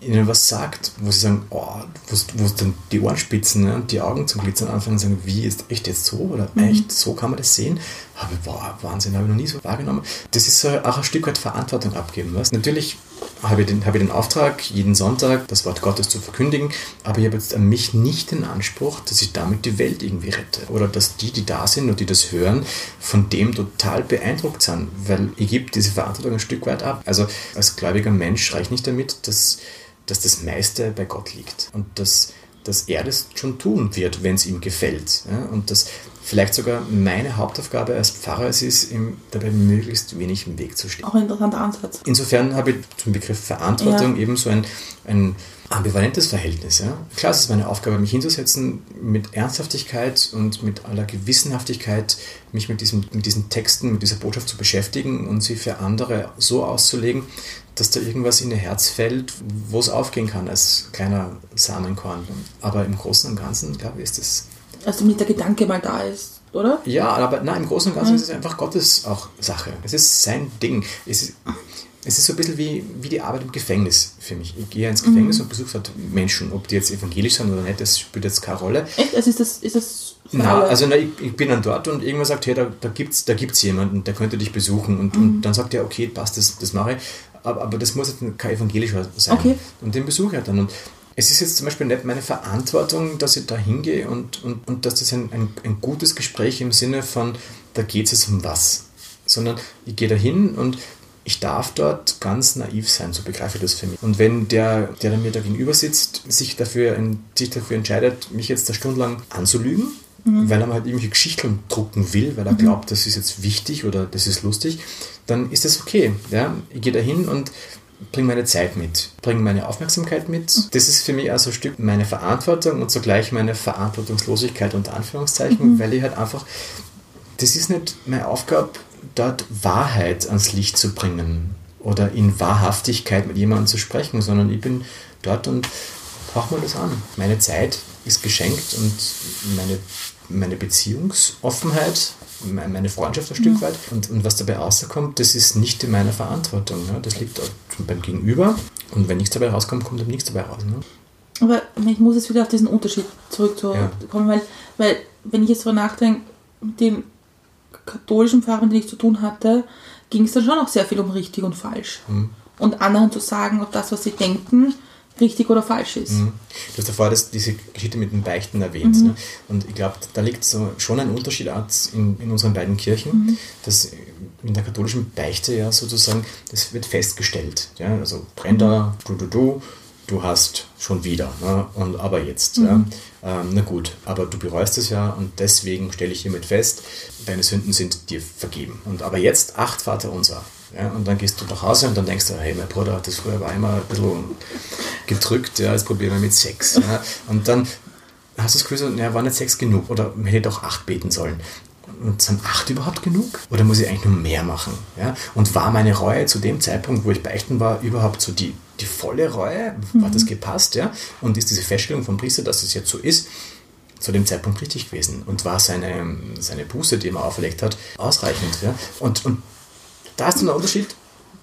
ihnen was sagt, wo sie sagen, oh, wo, wo dann die Ohren spitzen ne, und die Augen zum Glitzern anfangen und sagen, wie ist echt jetzt so oder echt so kann man das sehen? Habe boah, Wahnsinn, habe ich noch nie so wahrgenommen. Das ist so auch ein Stück weit Verantwortung abgeben. Was? Natürlich habe ich, den, habe den Auftrag, jeden Sonntag das Wort Gottes zu verkündigen, aber ich habe jetzt an mich nicht den Anspruch, dass ich damit die Welt irgendwie rette. Oder dass die, die da sind und die das hören, von dem total beeindruckt sind, weil ich gebe diese Verantwortung ein Stück weit ab. Also als gläubiger Mensch reicht nicht damit, dass, dass das meiste bei Gott liegt und dass, dass er das schon tun wird, wenn es ihm gefällt. Ja? Und dass vielleicht sogar meine Hauptaufgabe als Pfarrer es ist, ihm dabei möglichst wenig im Weg zu stehen. Auch ein interessanter Ansatz. Insofern habe ich zum Begriff Verantwortung Ja. eben so ein, ein ambivalentes Verhältnis. Ja? Klar, es ist meine Aufgabe, mich hinzusetzen, mit Ernsthaftigkeit und mit aller Gewissenhaftigkeit mich mit, diesem, mit diesen Texten, mit dieser Botschaft zu beschäftigen und sie für andere so auszulegen, dass da irgendwas in ihr Herz fällt, wo es aufgehen kann als kleiner Samenkorn. Aber im Großen und Ganzen, glaube ich, ist es Also damit der Gedanke mal da ist, oder? ja, aber nein, im Großen und Ganzen ist es einfach Gottes auch Sache. Es ist sein Ding. Es ist, es ist so ein bisschen wie, wie die Arbeit im Gefängnis für mich. Ich gehe ins Gefängnis und besuche dort Menschen. Ob die jetzt evangelisch sind oder nicht, das spielt jetzt keine Rolle. Echt? Also ist das, ist das Na, also na, ich, ich bin dann dort und irgendwann sagt, hey, da, da gibt es da gibt's jemanden, der könnte dich besuchen. Und, und dann sagt er, okay, passt, das, das mache ich. Aber, aber das muss jetzt kein evangelischer sein. Okay. Und den besuche ich dann. Und es ist jetzt zum Beispiel nicht meine Verantwortung, dass ich da hingehe und, und, und dass das ein, ein, ein gutes Gespräch im Sinne von, da geht es jetzt um was. Sondern ich gehe da hin und ich darf dort ganz naiv sein, so begreife ich das für mich. Und wenn der, der mir da gegenüber sitzt, sich dafür, sich dafür entscheidet, mich jetzt da stundenlang anzulügen, weil er mal halt irgendwelche Geschichten drucken will, weil er glaubt, das ist jetzt wichtig oder das ist lustig, dann ist das okay. Ja? Ich gehe da hin und bringe meine Zeit mit, bringe meine Aufmerksamkeit mit. Das ist für mich also ein Stück meine Verantwortung und zugleich meine Verantwortungslosigkeit unter Anführungszeichen, weil ich halt einfach, das ist nicht meine Aufgabe, dort Wahrheit ans Licht zu bringen oder in Wahrhaftigkeit mit jemandem zu sprechen, sondern ich bin dort und hauch mir das an. Meine Zeit ist geschenkt und meine, meine Beziehungsoffenheit, meine Freundschaft ein Stück weit und, und was dabei rauskommt, das ist nicht in meiner Verantwortung. Ne? Das liegt beim Gegenüber und wenn nichts dabei rauskommt, kommt dann nichts dabei raus. Ne? Aber ich muss jetzt wieder auf diesen Unterschied zurückkommen, weil, weil wenn ich jetzt so nachdenke, mit dem katholischen Pfarrer, mit ich zu tun hatte, ging es dann schon auch sehr viel um richtig und falsch. Und anderen zu sagen, ob das, was sie denken, richtig oder falsch ist. Du hast das, diese Geschichte mit den Beichten erwähnt. Ne? Und ich glaube, da liegt so schon ein Unterschied in, in unseren beiden Kirchen, dass in der katholischen Beichte ja sozusagen, das wird festgestellt. Ja? Also Brenda, du, du, du, du hast schon wieder. Ne? Und aber jetzt. Ja? Ähm, na gut, aber du bereust es ja und deswegen stelle ich hiermit fest, deine Sünden sind dir vergeben. Und aber jetzt acht Vater unser. Ja, und dann gehst du nach Hause und dann denkst du, hey, mein Bruder hat das früher war immer ein bisschen gedrückt, ja, jetzt probieren wir mit Sex. Ja. Und dann hast du das Gefühl, naja, war nicht Sex genug oder man hätte auch acht beten sollen. Und sind acht überhaupt genug? Oder muss ich eigentlich nur mehr machen? Ja? Und war meine Reue zu dem Zeitpunkt, wo ich beichten war, überhaupt so die, die volle Reue? Hat das gepasst? Ja? Und ist diese Feststellung vom Priester, dass es jetzt so ist, zu dem Zeitpunkt richtig gewesen? Und war seine, seine Buße, die er mir auferlegt hat, ausreichend? Ja? Und, und da ist so ein Unterschied,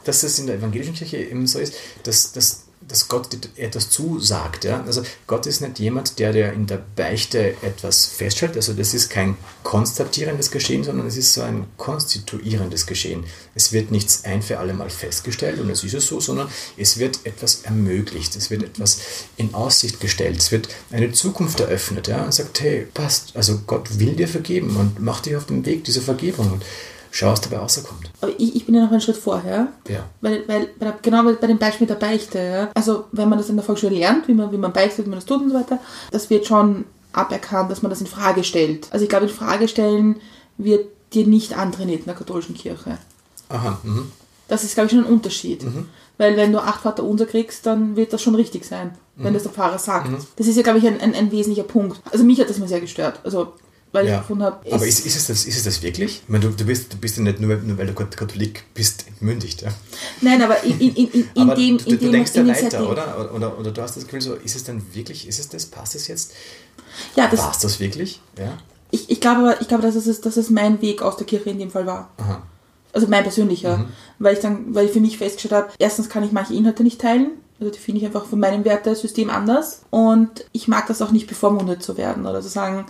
dass es in der evangelischen Kirche eben so ist, dass, dass, dass Gott etwas zusagt. Ja? Also Gott ist nicht jemand, der, der in der Beichte etwas feststellt. Also das ist kein konstatierendes Geschehen, sondern es ist so ein konstituierendes Geschehen. Es wird nichts ein für alle Mal festgestellt und es ist es so, sondern es wird etwas ermöglicht, es wird etwas in Aussicht gestellt, es wird eine Zukunft eröffnet ja? und sagt, hey, passt, also Gott will dir vergeben und mach dich auf den Weg dieser Vergebung und schau, was dabei rauskommt. Aber ich, ich bin ja noch einen Schritt vorher. Ja. Weil, weil bei der, genau bei dem Beispiel der Beichte, ja. also wenn man das in der Volksschule lernt, wie man, wie man beichtet, wie man das tut und so weiter, das wird schon aberkannt, dass man das in Frage stellt. Also ich glaube, in Frage stellen wird dir nicht antrainiert in der katholischen Kirche. Aha, mhm. Das ist, glaube ich, schon ein Unterschied. Weil wenn du acht Vater unser kriegst, dann wird das schon richtig sein, wenn das der Pfarrer sagt. Das ist ja, glaube ich, ein, ein, ein wesentlicher Punkt. Also mich hat das mal sehr gestört. Also, weil ich Ja. gefunden habe, Aber ist, ist, es das, ist es das wirklich? Ich meine, du, du, bist, du bist ja nicht nur, nur weil du Katholik bist, entmündigt. Ja? Nein, aber in, in, in, in, in Aber dem, du, in du dem, denkst ja weiter, Setting. oder? oder? Oder du hast das Gefühl, so, ist es dann wirklich, ist es das, passt es jetzt? Ja, das, War es das wirklich? Ja. ich, ich glaube, ich glaube, dass es, dass es mein Weg aus der Kirche in dem Fall war. Aha. Also mein persönlicher. Weil ich dann, weil ich für mich festgestellt habe, erstens kann ich manche Inhalte nicht teilen. Also die finde ich einfach von meinem Wertesystem anders. Und ich mag das auch nicht bevormundet zu werden oder zu sagen,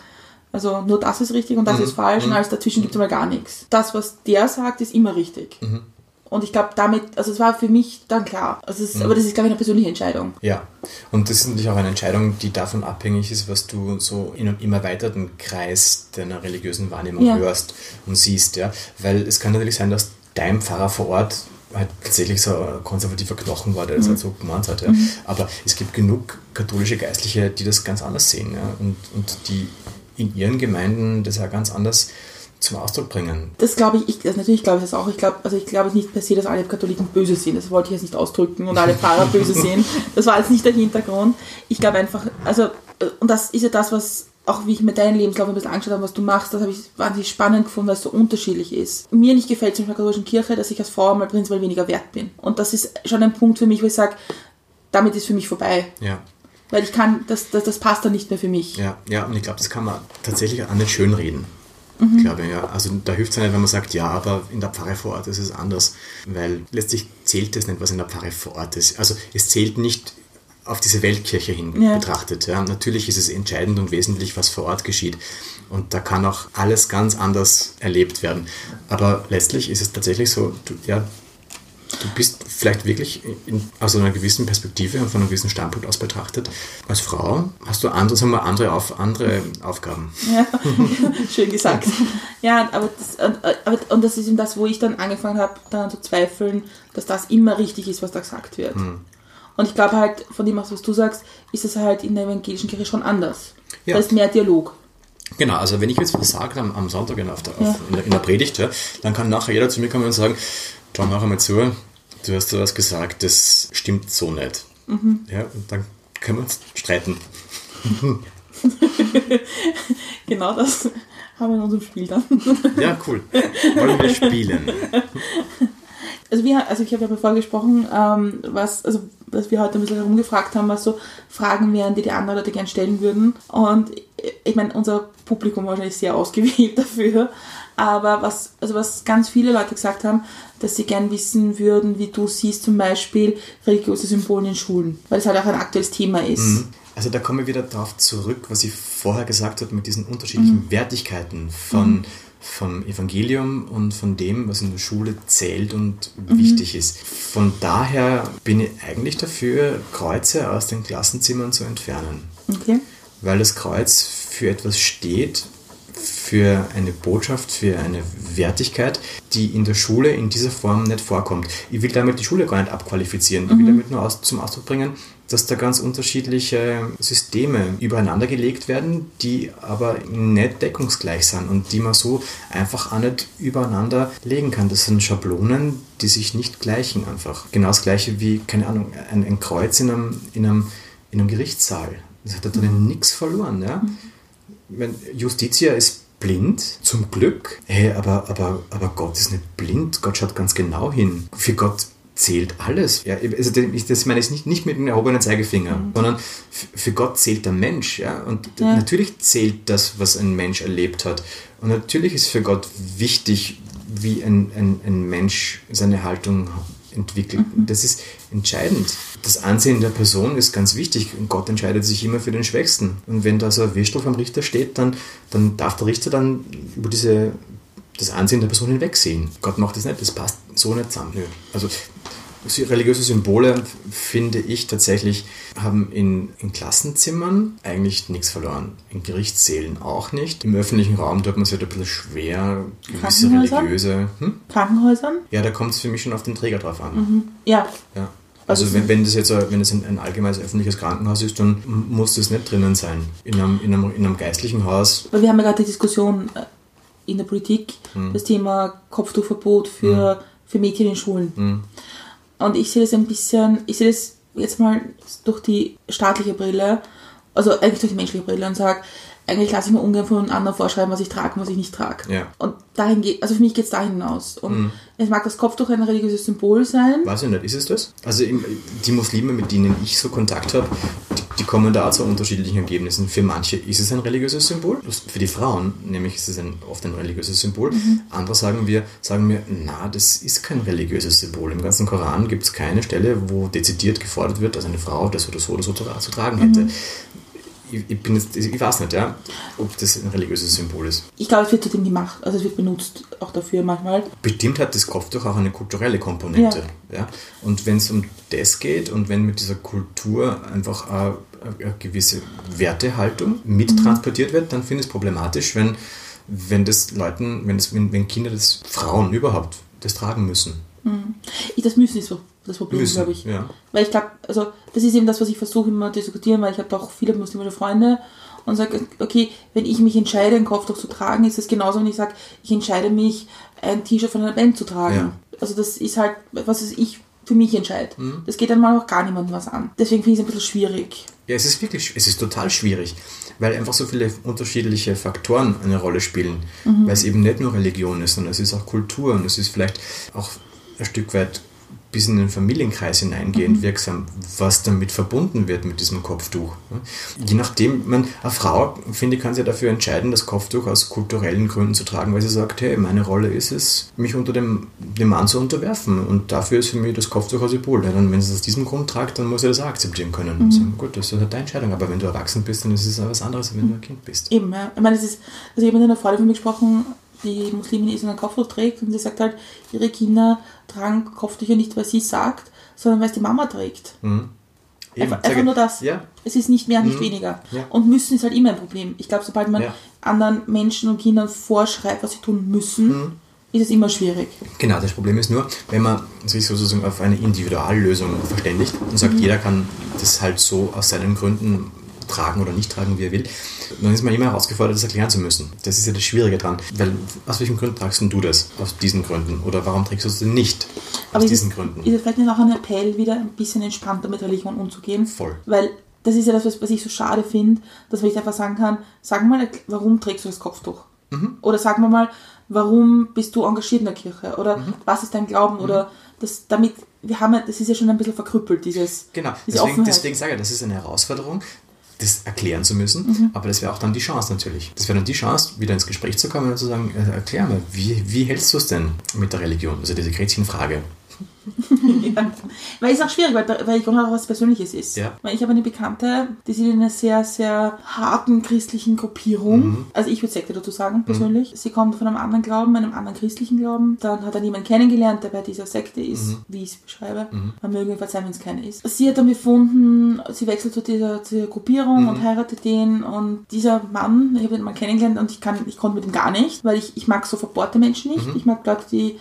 also nur das ist richtig und das ist falsch und alles dazwischen gibt es mal gar nichts. Das, was der sagt, ist immer richtig. Und ich glaube, damit, also es war für mich dann klar. Also es ist, Aber das ist, glaube ich, eine persönliche Entscheidung. Ja, und das ist natürlich auch eine Entscheidung, die davon abhängig ist, was du so in einem immer erweiterten Kreis deiner religiösen Wahrnehmung Ja. hörst und siehst. Ja? Weil es kann natürlich sein, dass dein Pfarrer vor Ort halt tatsächlich so ein konservativer Knochen war, der das halt so gemeint hat. Ja. Aber es gibt genug katholische Geistliche, die das ganz anders sehen ja. und, und die in ihren Gemeinden das ja ganz anders zum Ausdruck bringen. Das glaube ich, ich also natürlich glaube ich das auch. Ich glaube, also ich glaube nicht per se, dass alle Katholiken böse sind. Das wollte ich jetzt nicht ausdrücken und alle Pfarrer böse sehen. Das war jetzt nicht der Hintergrund. Ich glaube einfach, also, äh, und das ist ja das, was auch wie ich mir deinen Lebenslauf ein bisschen angeschaut habe, was du machst, das habe ich wahnsinnig spannend gefunden, weil es so unterschiedlich ist. Mir nicht gefällt zum Beispiel in der katholischen Kirche, dass ich als Frau mal prinzipiell weniger wert bin. Und das ist schon ein Punkt für mich, wo ich sage, damit ist für mich vorbei. Ja. Weil ich kann, das, das, das passt dann nicht mehr für mich. Ja, ja, und ich glaube, das kann man tatsächlich auch nicht schönreden. Mhm. Glaube ich, ja. Also da hilft es nicht, wenn man sagt, ja, aber in der Pfarre vor Ort ist es anders. Weil letztlich zählt es nicht, was in der Pfarre vor Ort ist. Also es zählt nicht auf diese Weltkirche hin Ja. betrachtet. Ja. Natürlich ist es entscheidend und wesentlich, was vor Ort geschieht. Und da kann auch alles ganz anders erlebt werden. Aber letztlich ist es tatsächlich so, du, ja, du bist vielleicht wirklich in, aus einer gewissen Perspektive und von einem gewissen Standpunkt aus betrachtet. Als Frau hast du andere, sagen wir, andere, auf, andere Aufgaben. Ja, schön gesagt. Ja, aber das, und, aber, und das ist eben das, wo ich dann angefangen habe, daran zu zweifeln, dass das immer richtig ist, was da gesagt wird. Hm. Und ich glaube halt, von dem, was du sagst, ist es halt in der evangelischen Kirche schon anders. Ja. Da ist mehr Dialog. Genau, also wenn ich jetzt was sage am, am Sonntag in, der, auf, der, in der Predigt, ja, dann kann nachher jeder zu mir kommen und sagen, schau mal einmal zu, du hast da was gesagt, das stimmt so nicht. Ja, und dann können wir uns streiten. Genau das haben wir in unserem Spiel dann. Ja, cool. Wollen wir spielen? Also, wir, also ich habe ja bevor gesprochen, ähm, was, also, dass wir heute ein bisschen herumgefragt haben, was so Fragen wären, die die anderen Leute gerne stellen würden. Und ich meine, unser Publikum war wahrscheinlich sehr ausgewählt dafür. Aber was, also was ganz viele Leute gesagt haben, dass sie gern wissen würden, wie du siehst zum Beispiel religiöse Symbole in Schulen. Weil es halt auch ein aktuelles Thema ist. Also da komme ich wieder darauf zurück, was ich vorher gesagt habe mit diesen unterschiedlichen Wertigkeiten von, vom Evangelium und von dem, was in der Schule zählt und wichtig ist. Von daher bin ich eigentlich dafür, Kreuze aus den Klassenzimmern zu entfernen. Okay. weil das Kreuz für etwas steht, für eine Botschaft, für eine Wertigkeit, die in der Schule in dieser Form nicht vorkommt. Ich will damit die Schule gar nicht abqualifizieren. Ich will damit nur aus, zum Ausdruck bringen, dass da ganz unterschiedliche Systeme übereinander gelegt werden, die aber nicht deckungsgleich sind und die man so einfach auch nicht übereinander legen kann. Das sind Schablonen, die sich nicht gleichen einfach. Genau das gleiche wie, keine Ahnung, ein, ein Kreuz in einem, in, einem, in einem Gerichtssaal. Das hat da drin nichts verloren. Ja? Meine, Justitia ist blind, zum Glück. Hey, aber, aber, aber Gott ist nicht blind. Gott schaut ganz genau hin. Für Gott zählt alles. Ja, also das meine ich nicht, nicht mit dem erhobenen Zeigefinger, sondern f- für Gott zählt der Mensch. Ja? Und Ja. natürlich zählt das, was ein Mensch erlebt hat. Und natürlich ist für Gott wichtig, wie ein, ein, ein Mensch seine Haltung entwickelt. Das ist entscheidend. Das Ansehen der Person ist ganz wichtig und Gott entscheidet sich immer für den Schwächsten. Und wenn da so ein Wirstel vom Richter steht, dann, dann darf der Richter dann über diese, das Ansehen der Person hinwegsehen. Gott macht das nicht, das passt so nicht zusammen. Nö. Also religiöse Symbole, finde ich tatsächlich, haben in, in Klassenzimmern eigentlich nichts verloren. In Gerichtssälen auch nicht. Im öffentlichen Raum tut man es halt ein bisschen schwer, gewisse Krankenhäuser? religiöse. Hm? Krankenhäusern? Ja, da kommt es für mich schon auf den Träger drauf an. Ja. Ja. Also wenn, wenn das jetzt ein- wenn das ein, ein allgemeines öffentliches Krankenhaus ist, dann muss das nicht drinnen sein. In einem, in einem, in einem geistlichen Haus. Weil wir haben ja gerade die Diskussion äh, in der Politik, Hm. das Thema Kopftuchverbot für, für Mädchen in Schulen. Hm. Und ich sehe das ein bisschen, ich sehe das jetzt mal durch die staatliche Brille, also eigentlich durch die menschliche Brille und sage, eigentlich lasse ich mir ungern von anderen vorschreiben, was ich trage und was ich nicht trage. Ja. Und dahin geht, also für mich geht es dahin hinaus. Und es mag das Kopftuch ein religiöses Symbol sein. Weiß ich nicht, ist es das? Also die Muslime, mit denen ich so Kontakt habe, die, die kommen da zu unterschiedlichen Ergebnissen. Für manche ist es ein religiöses Symbol, für die Frauen nämlich ist es ein, oft ein religiöses Symbol. Andere sagen wir, sagen mir, na, das ist kein religiöses Symbol. Im ganzen Koran gibt es keine Stelle, wo dezidiert gefordert wird, dass eine Frau das oder so oder so zu, zu tragen hätte. Ich, ich, bin jetzt, ich weiß nicht, ja, ob das ein religiöses Symbol ist. Ich glaube, es wird zudem gemacht, also es wird benutzt auch dafür manchmal. Bestimmt hat das Kopftuch auch eine kulturelle Komponente. Ja. Und wenn es um das geht und wenn mit dieser Kultur einfach eine, eine gewisse Wertehaltung mittransportiert wird, dann finde ich es problematisch, wenn, wenn das Leuten, wenn, das, wenn, wenn Kinder das, Frauen überhaupt, das tragen müssen. Ich, das Müssen ist so das Problem, glaube ich. ja. Weil ich glaube, also das ist eben das, was ich versuche immer zu diskutieren, weil ich habe doch viele muslimische Freunde und sage, okay, wenn ich mich entscheide, ein Kopftuch zu tragen, ist es genauso, wenn ich sage, ich entscheide mich, ein T-Shirt von einer Band zu tragen. Ja. Also das ist halt, was es ich für mich entscheide. Mhm. Das geht dann mal auch gar niemandem was an. Deswegen finde ich es ein bisschen schwierig. Ja, es ist wirklich, es ist total schwierig, weil einfach so viele unterschiedliche Faktoren eine Rolle spielen, weil es eben nicht nur Religion ist, sondern es ist auch Kultur und es ist vielleicht auch ein Stück weit bis in den Familienkreis hineingehend wirksam, was damit verbunden wird mit diesem Kopftuch. Je nachdem, man, eine Frau, finde ich, kann sich dafür entscheiden, das Kopftuch aus kulturellen Gründen zu tragen, weil sie sagt, hey, meine Rolle ist es, mich unter dem, dem Mann zu unterwerfen und dafür ist für mich das Kopftuch ein Symbol. Dann, wenn sie es aus diesem Grund tragt, dann muss sie das auch akzeptieren können. Und sagen, gut, das ist halt deine Entscheidung, aber wenn du erwachsen bist, dann ist es auch was anderes, als wenn du ein Kind bist. Eben, ja. Ich meine, es ist, also ich habe mit einer Freundin von mir gesprochen, die Muslimin ist und ein Kopftuch trägt und sie sagt halt, ihre Kinder tragen Kopftücher nicht, weil sie sagt, sondern weil es die Mama trägt. Eben, Einfach, einfach nur das. Ja, Es ist nicht mehr, nicht weniger. Ja. Und müssen ist halt immer ein Problem. Ich glaube, sobald man Ja. anderen Menschen und Kindern vorschreibt, was sie tun müssen, Mhm. ist es immer schwierig. Genau, das Problem ist nur, wenn man sich sozusagen auf eine Individuallösung verständigt und sagt, jeder kann das halt so aus seinen Gründen tragen oder nicht tragen, wie er will, dann ist man immer herausgefordert, das erklären zu müssen. Das ist ja das Schwierige dran. Weil aus welchen Gründen tragst denn du das? Aus diesen Gründen. Oder warum trägst du es denn nicht? Aus ist diesen es, Gründen. ist es vielleicht nicht auch ein Appell, wieder ein bisschen entspannter mit Religion umzugehen? Voll. Weil das ist ja das, was, ich so schade finde, dass man nicht einfach sagen kann, sag mal, warum trägst du das Kopftuch? Mhm. Oder sag mal mal, warum bist du engagiert in der Kirche? Oder Mhm. was ist dein Glauben? Oder das damit, wir haben ja, das ist ja schon ein bisschen verkrüppelt, dieses, Genau, diese deswegen, Offenheit. deswegen sage ich, das ist eine Herausforderung, das erklären zu müssen, Mhm. aber das wäre auch dann die Chance natürlich. Das wäre dann die Chance, wieder ins Gespräch zu kommen und zu sagen, äh, erklär mir, wie, wie hältst du es denn mit der Religion? Also diese Gretchenfrage. Ja. Weil es auch schwierig, weil Religion auch was Persönliches ist. Ja. Weil ich habe eine Bekannte, die sind in einer sehr, sehr harten christlichen Gruppierung. Mhm. Also ich würde Sekte dazu sagen, persönlich. Sie kommt von einem anderen Glauben, einem anderen christlichen Glauben. Dann hat er jemanden kennengelernt, der bei dieser Sekte ist, Mhm. wie ich es beschreibe. Man möge mir verzeihen, wenn es keine ist. Sie hat dann gefunden, sie wechselt zu dieser, zu dieser Gruppierung Mhm. und heiratet den. Und dieser Mann, ich habe den mal kennengelernt und ich, kann, ich konnte mit ihm gar nicht, weil ich, ich mag so verbohrte Menschen nicht. Mhm. Ich mag Leute, die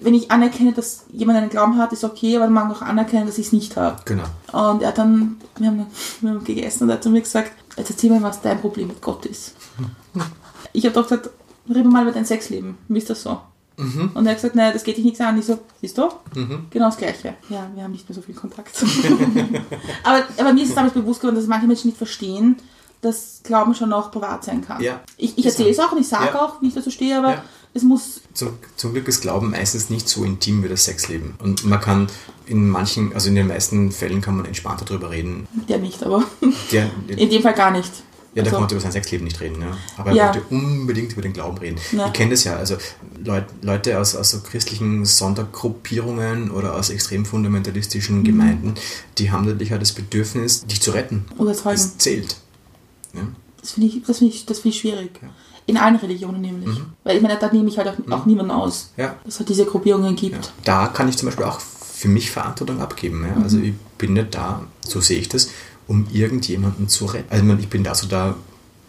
wenn ich anerkenne, dass jemand einen Glauben hat, ist okay, aber man mag auch anerkennen, dass ich es nicht habe. Genau. Und er hat dann, wir haben, wir haben gegessen und er hat zu mir gesagt, jetzt erzähl mal, was dein Problem mit Gott ist. Ich habe doch gesagt, reden wir mal über dein Sexleben. Wie ist das so? Und er hat gesagt, naja, das geht dich nichts an. Ich so, siehst du? Genau das Gleiche. Ja, wir haben nicht mehr so viel Kontakt. aber, aber mir ist es damals bewusst geworden, dass manche Menschen nicht verstehen, dass Glauben schon auch privat sein kann. Ja. Ich, ich erzähle es auch und ich sage Ja. auch, wie ich dazu stehe, aber Ja. es muss Zum, zum Glück ist Glauben meistens nicht so intim wie das Sexleben. Und man kann in manchen, also in den meisten Fällen kann man entspannter darüber reden. der nicht, aber Der, in dem Fall gar nicht. Ja, da Also- man über sein Sexleben nicht reden. Ja. Aber er Ja. wollte unbedingt über den Glauben reden. Ja. Ich kenne das ja. Also Leut, Leute aus, aus so christlichen Sondergruppierungen oder aus extrem fundamentalistischen Mhm. Gemeinden, die haben natürlich auch das Bedürfnis, dich zu retten. Überzeugen. Das zählt. Ja. Das finde ich, das find ich, das find ich schwierig. In allen Religionen nämlich. Weil ich meine, da nehme ich halt auch, auch niemanden aus. Mhm. Ja. Dass es halt diese Gruppierungen gibt. Ja. Da kann ich zum Beispiel auch für mich Verantwortung abgeben. Ja. Also ich bin nicht da, so sehe ich das, um irgendjemanden zu retten. Also ich meine, ich bin dazu da,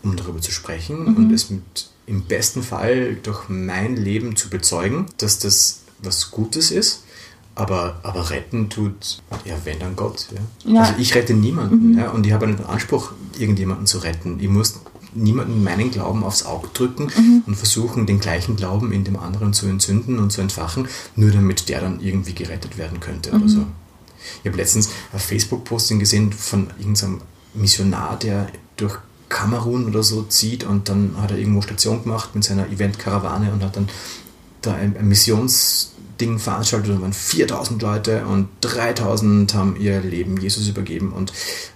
um darüber zu sprechen und es mit, im besten Fall durch mein Leben zu bezeugen, dass das was Gutes ist. Aber, aber retten tut, ja, wenn dann Gott. Ja. Ja. Also ich rette niemanden ja, und ich habe einen Anspruch, irgendjemanden zu retten. Ich muss niemanden meinen Glauben aufs Auge drücken und versuchen, den gleichen Glauben in dem anderen zu entzünden und zu entfachen, nur damit der dann irgendwie gerettet werden könnte oder so. Ich habe letztens ein Facebook-Posting gesehen von irgendeinem Missionar, der durch Kamerun oder so zieht und dann hat er irgendwo Station gemacht mit seiner Event-Karawane und hat dann da ein, ein Missionsding veranstaltet und waren 4000 Leute und 3000 haben ihr Leben Jesus übergeben und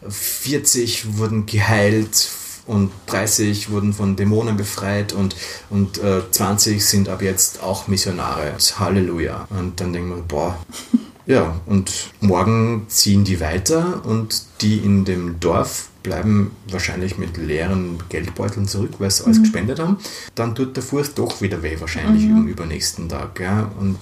40 wurden geheilt und 30 wurden von Dämonen befreit und, und äh, 20 sind ab jetzt auch Missionare. Halleluja. Und dann denken wir, boah, ja, und morgen ziehen die weiter und die in dem Dorf bleiben wahrscheinlich mit leeren Geldbeuteln zurück, weil sie alles gespendet haben. Dann tut der Fuß doch wieder weh, wahrscheinlich am übernächsten Tag. Ja. Und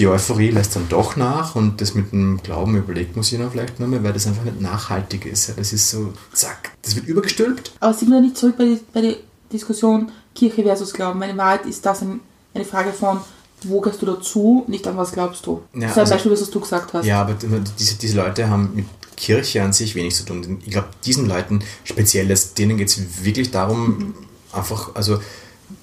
die Euphorie lässt dann doch nach und das mit dem Glauben überlegt man sich dann vielleicht nochmal, weil das einfach nicht nachhaltig ist. Ja. Das ist so, zack, das wird übergestülpt. Aber sind wir nicht zurück bei, die, bei der Diskussion Kirche versus Glauben? Meine Wahrheit ist das ein, eine Frage von, wo gehst du dazu, nicht an was glaubst du. Ja, das ist ein also- Beispiel, was du gesagt hast. Ja, aber diese, diese Leute haben mit Kirche an sich wenig zu tun. Ich glaube, diesen Leuten speziell, denen geht es wirklich darum, einfach, also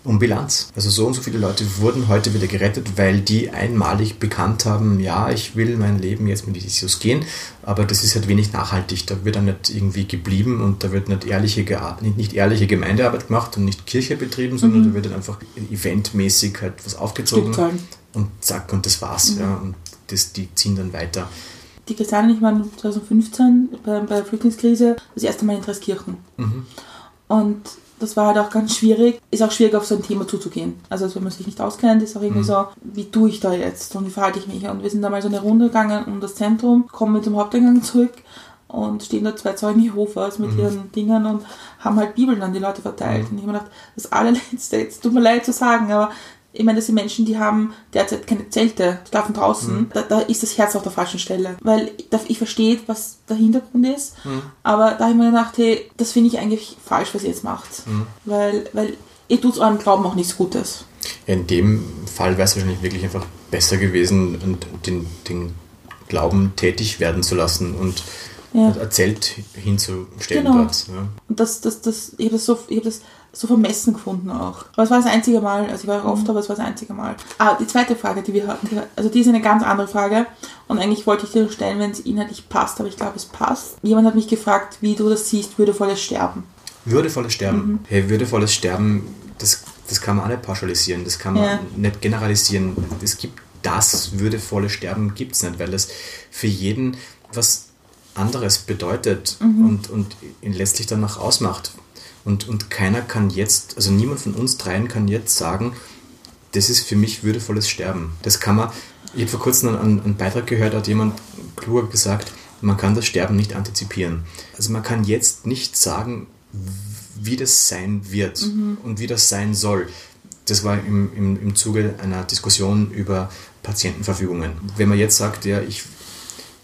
um Bilanz. Also so und so viele Leute wurden heute wieder gerettet, weil die einmalig bekannt haben, ja, ich will mein Leben jetzt mit Jesus gehen, aber das ist halt wenig nachhaltig. Da wird dann nicht irgendwie geblieben und da wird nicht ehrliche, nicht, nicht ehrliche Gemeindearbeit gemacht und nicht Kirche betrieben, sondern da wird dann einfach eventmäßig halt was aufgezogen und zack und das war's. Ja, und das, die ziehen dann weiter. Die und ich waren 2015 bei, bei der Flüchtlingskrise das erste Mal in Dreskirchen. Und das war halt auch ganz schwierig. Ist auch schwierig, auf so ein Thema zuzugehen. Also, wenn man sich nicht auskennt, ist auch irgendwie so, wie tue ich da jetzt und wie verhalte ich mich? Und wir sind da mal so eine Runde gegangen um das Zentrum, kommen mit dem Haupteingang zurück und stehen da zwei Zeugen Jehovas mit ihren Dingern und haben halt Bibeln an die Leute verteilt. Und ich habe mir gedacht, das allerletzte, jetzt tut mir leid zu sagen, aber ich meine, das sind Menschen, die haben derzeit keine Zelte, die schlafen draußen. Da, da ist das Herz auf der falschen Stelle. Weil ich, verstehe, was der Hintergrund ist, aber da habe ich mir gedacht, hey, das finde ich eigentlich falsch, was ihr jetzt macht. Weil, weil ihr tut eurem Glauben auch nichts Gutes. In dem Fall wäre es wahrscheinlich wirklich einfach besser gewesen, und den, den Glauben tätig werden zu lassen und Ja. ein Zelt hinzustellen Genau. dort. Ja. Und das, das, das, ich habe das, so, ich hab das so vermessen gefunden auch. Aber es war das einzige Mal, also ich war oft, aber es war das einzige Mal. Ah, die zweite Frage, die wir hatten, also die ist eine ganz andere Frage. Und eigentlich wollte ich dir stellen, wenn es inhaltlich passt, aber ich glaube, es passt. Jemand hat mich gefragt, wie du das siehst, würdevolles Sterben. Würdevolles Sterben. Mhm. Hey, würdevolles Sterben, das, das kann man auch nicht pauschalisieren, das kann man Ja. nicht generalisieren. Es gibt das würdevolle Sterben gibt es nicht, weil es für jeden was anderes bedeutet Mhm. und, und ihn letztlich danach ausmacht. Und, und keiner kann jetzt, also niemand von uns dreien kann jetzt sagen, das ist für mich würdevolles Sterben. Das kann man, ich habe vor kurzem einen, einen Beitrag gehört, da hat jemand kluger gesagt, man kann das Sterben nicht antizipieren. Also man kann jetzt nicht sagen, wie das sein wird und wie das sein soll. Das war im, im, im Zuge einer Diskussion über Patientenverfügungen. Wenn man jetzt sagt, ja, ich,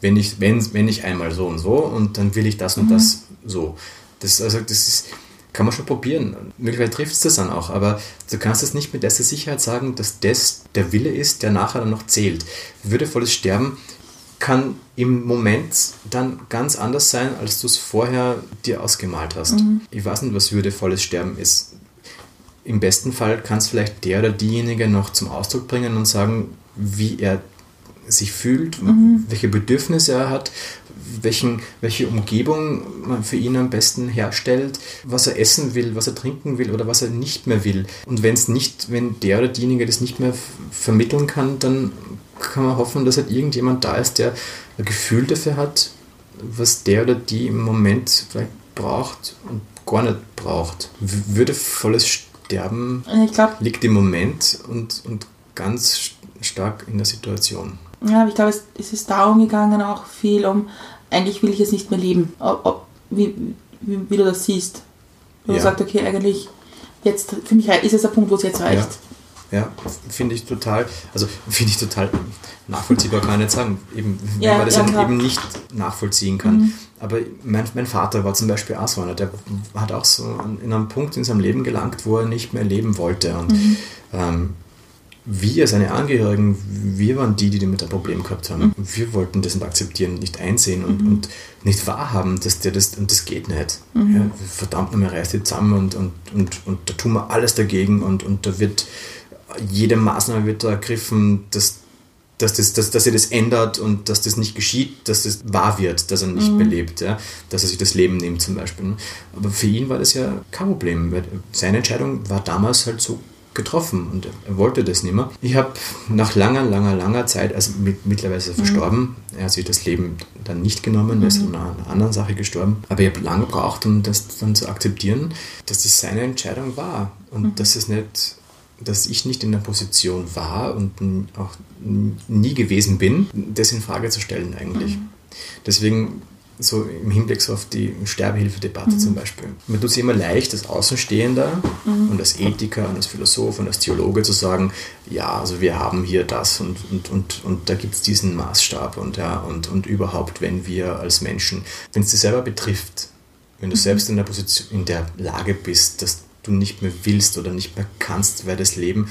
wenn, ich, wenn, wenn ich einmal so und so und dann will ich das und das so. Das, also das ist, kann man schon probieren. Möglicherweise trifft es das dann auch, aber du kannst es nicht mit der Sicherheit sagen, dass das der Wille ist, der nachher dann noch zählt. Würdevolles Sterben kann im Moment dann ganz anders sein, als du es vorher dir ausgemalt hast. Ich weiß nicht, was würdevolles Sterben ist. Im besten Fall kann es vielleicht der oder diejenige noch zum Ausdruck bringen und sagen, wie er sich fühlt, welche Bedürfnisse er hat, welchen, welche Umgebung man für ihn am besten herstellt, was er essen will, was er trinken will oder was er nicht mehr will. Und wenn es nicht, wenn der oder diejenige das nicht mehr vermitteln kann, dann kann man hoffen, dass halt irgendjemand da ist, der ein Gefühl dafür hat, was der oder die im Moment vielleicht braucht und gar nicht braucht. Würdevolles Sterben Und ich glaube, liegt im Moment und, und ganz st- stark in der Situation. ja, ich glaube, es, es ist darum gegangen auch viel um, eigentlich will ich jetzt nicht mehr leben. Ob, wie, wie, wie du das siehst. Wo Ja. du sagst, okay, eigentlich, jetzt, für mich ist es der Punkt, wo es jetzt reicht. Ja, finde ich total, also finde ich total nachvollziehbar, kann ich nicht sagen, eben, wenn Ja, man das ja, eben, nicht nachvollziehen kann. Aber mein, mein Vater war zum Beispiel auch so einer, der hat auch so in einem Punkt in seinem Leben gelangt, wo er nicht mehr leben wollte. Und ähm, wir, seine Angehörigen, wir waren die, die damit ein Problem gehabt haben. Und wir wollten das nicht akzeptieren, nicht einsehen und, und nicht wahrhaben, dass der das, und das geht nicht. Ja, verdammt nochmal, reißt die zusammen und, und, und, und da tun wir alles dagegen und, und da wird jede Maßnahme wird da ergriffen, dass, dass, das, dass, dass er das ändert und dass das nicht geschieht, dass das wahr wird, dass er nicht belebt, ja? dass er sich das Leben nimmt zum Beispiel. ne? Aber für ihn war das ja kein Problem, weil seine Entscheidung war damals halt so getroffen und er wollte das nicht mehr. Ich habe nach langer, langer, langer Zeit, also mit, mittlerweile ist er verstorben, er hat sich das Leben dann nicht genommen, er ist an einer anderen Sache gestorben, aber ich habe lange gebraucht, um das dann zu akzeptieren, dass das seine Entscheidung war und dass es nicht dass ich nicht in der Position war und auch nie gewesen bin, das in Frage zu stellen eigentlich. Deswegen so im Hinblick so auf die Sterbehilfedebatte zum Beispiel. Mir tut es immer leicht, als Außenstehender und als Ethiker und als Philosoph und als Theologe zu sagen, ja, also wir haben hier das und, und, und, und da gibt es diesen Maßstab und, ja, und, und überhaupt, wenn wir als Menschen, wenn es dich selber betrifft, wenn du selbst in der Position, in der Lage bist, dass du nicht mehr willst oder nicht mehr kannst, weil das Leben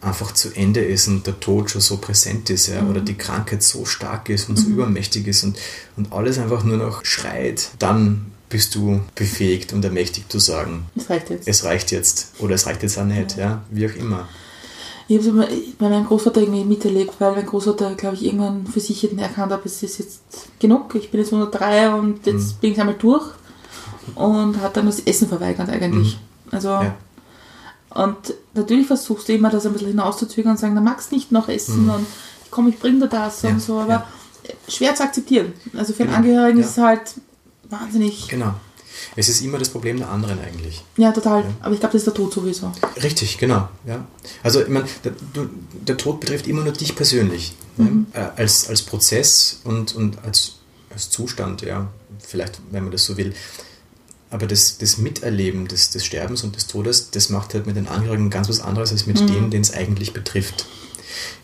einfach zu Ende ist und der Tod schon so präsent ist ja, oder die Krankheit so stark ist und so übermächtig ist und, und alles einfach nur noch schreit, dann bist du befähigt und ermächtigt zu sagen, Das reicht jetzt. es reicht jetzt oder es reicht jetzt auch nicht, ja, wie auch immer. Ich habe es bei meinem Großvater irgendwie miterlebt, weil mein Großvater, glaube ich, irgendwann für sich hätten erkannt hat, es ist jetzt genug, ich bin jetzt 103 und jetzt bin ich einmal durch und hat dann das Essen verweigert eigentlich. Also, Ja. Und natürlich versuchst du immer, das ein bisschen hinauszuzögern und sagen, na magst nicht noch essen und komm, ich bring dir das Ja, und so, aber ja. schwer zu akzeptieren. Also für einen Genau, Angehörigen ja. ist es halt wahnsinnig, Genau. Es ist immer das Problem der anderen eigentlich. ja total, aber ich glaube, das ist der Tod sowieso. Richtig, genau. Ja. Also ich meine, der, der Tod betrifft immer nur dich persönlich. Ne? Äh, als, als Prozess und, und als, als Zustand, ja, vielleicht, wenn man das so will. Aber das, das Miterleben des, des Sterbens und des Todes, das macht halt mit den Angehörigen ganz was anderes als mit denen, denen es eigentlich betrifft.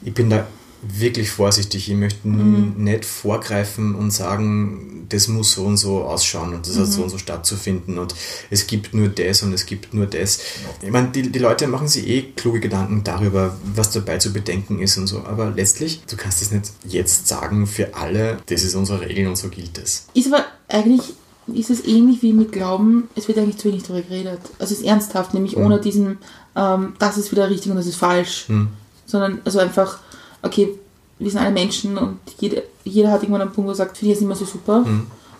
Ich bin da wirklich vorsichtig. Ich möchte nicht vorgreifen und sagen, das muss so und so ausschauen und das hat so und so stattzufinden und es gibt nur das und es gibt nur das. Ich meine, die, die Leute machen sich eh kluge Gedanken darüber, was dabei zu bedenken ist und so, aber letztlich, du kannst es nicht jetzt sagen für alle, das ist unsere Regel und so gilt es. Ist aber eigentlich, ist es ähnlich wie mit Glauben, es wird eigentlich zu wenig darüber geredet. Also es ist ernsthaft, nämlich ohne diesen, ähm, das ist wieder richtig und das ist falsch. Sondern also einfach, okay, wir sind alle Menschen und jeder, jeder hat irgendwann einen Punkt, wo er sagt, für die ist nicht mehr so super.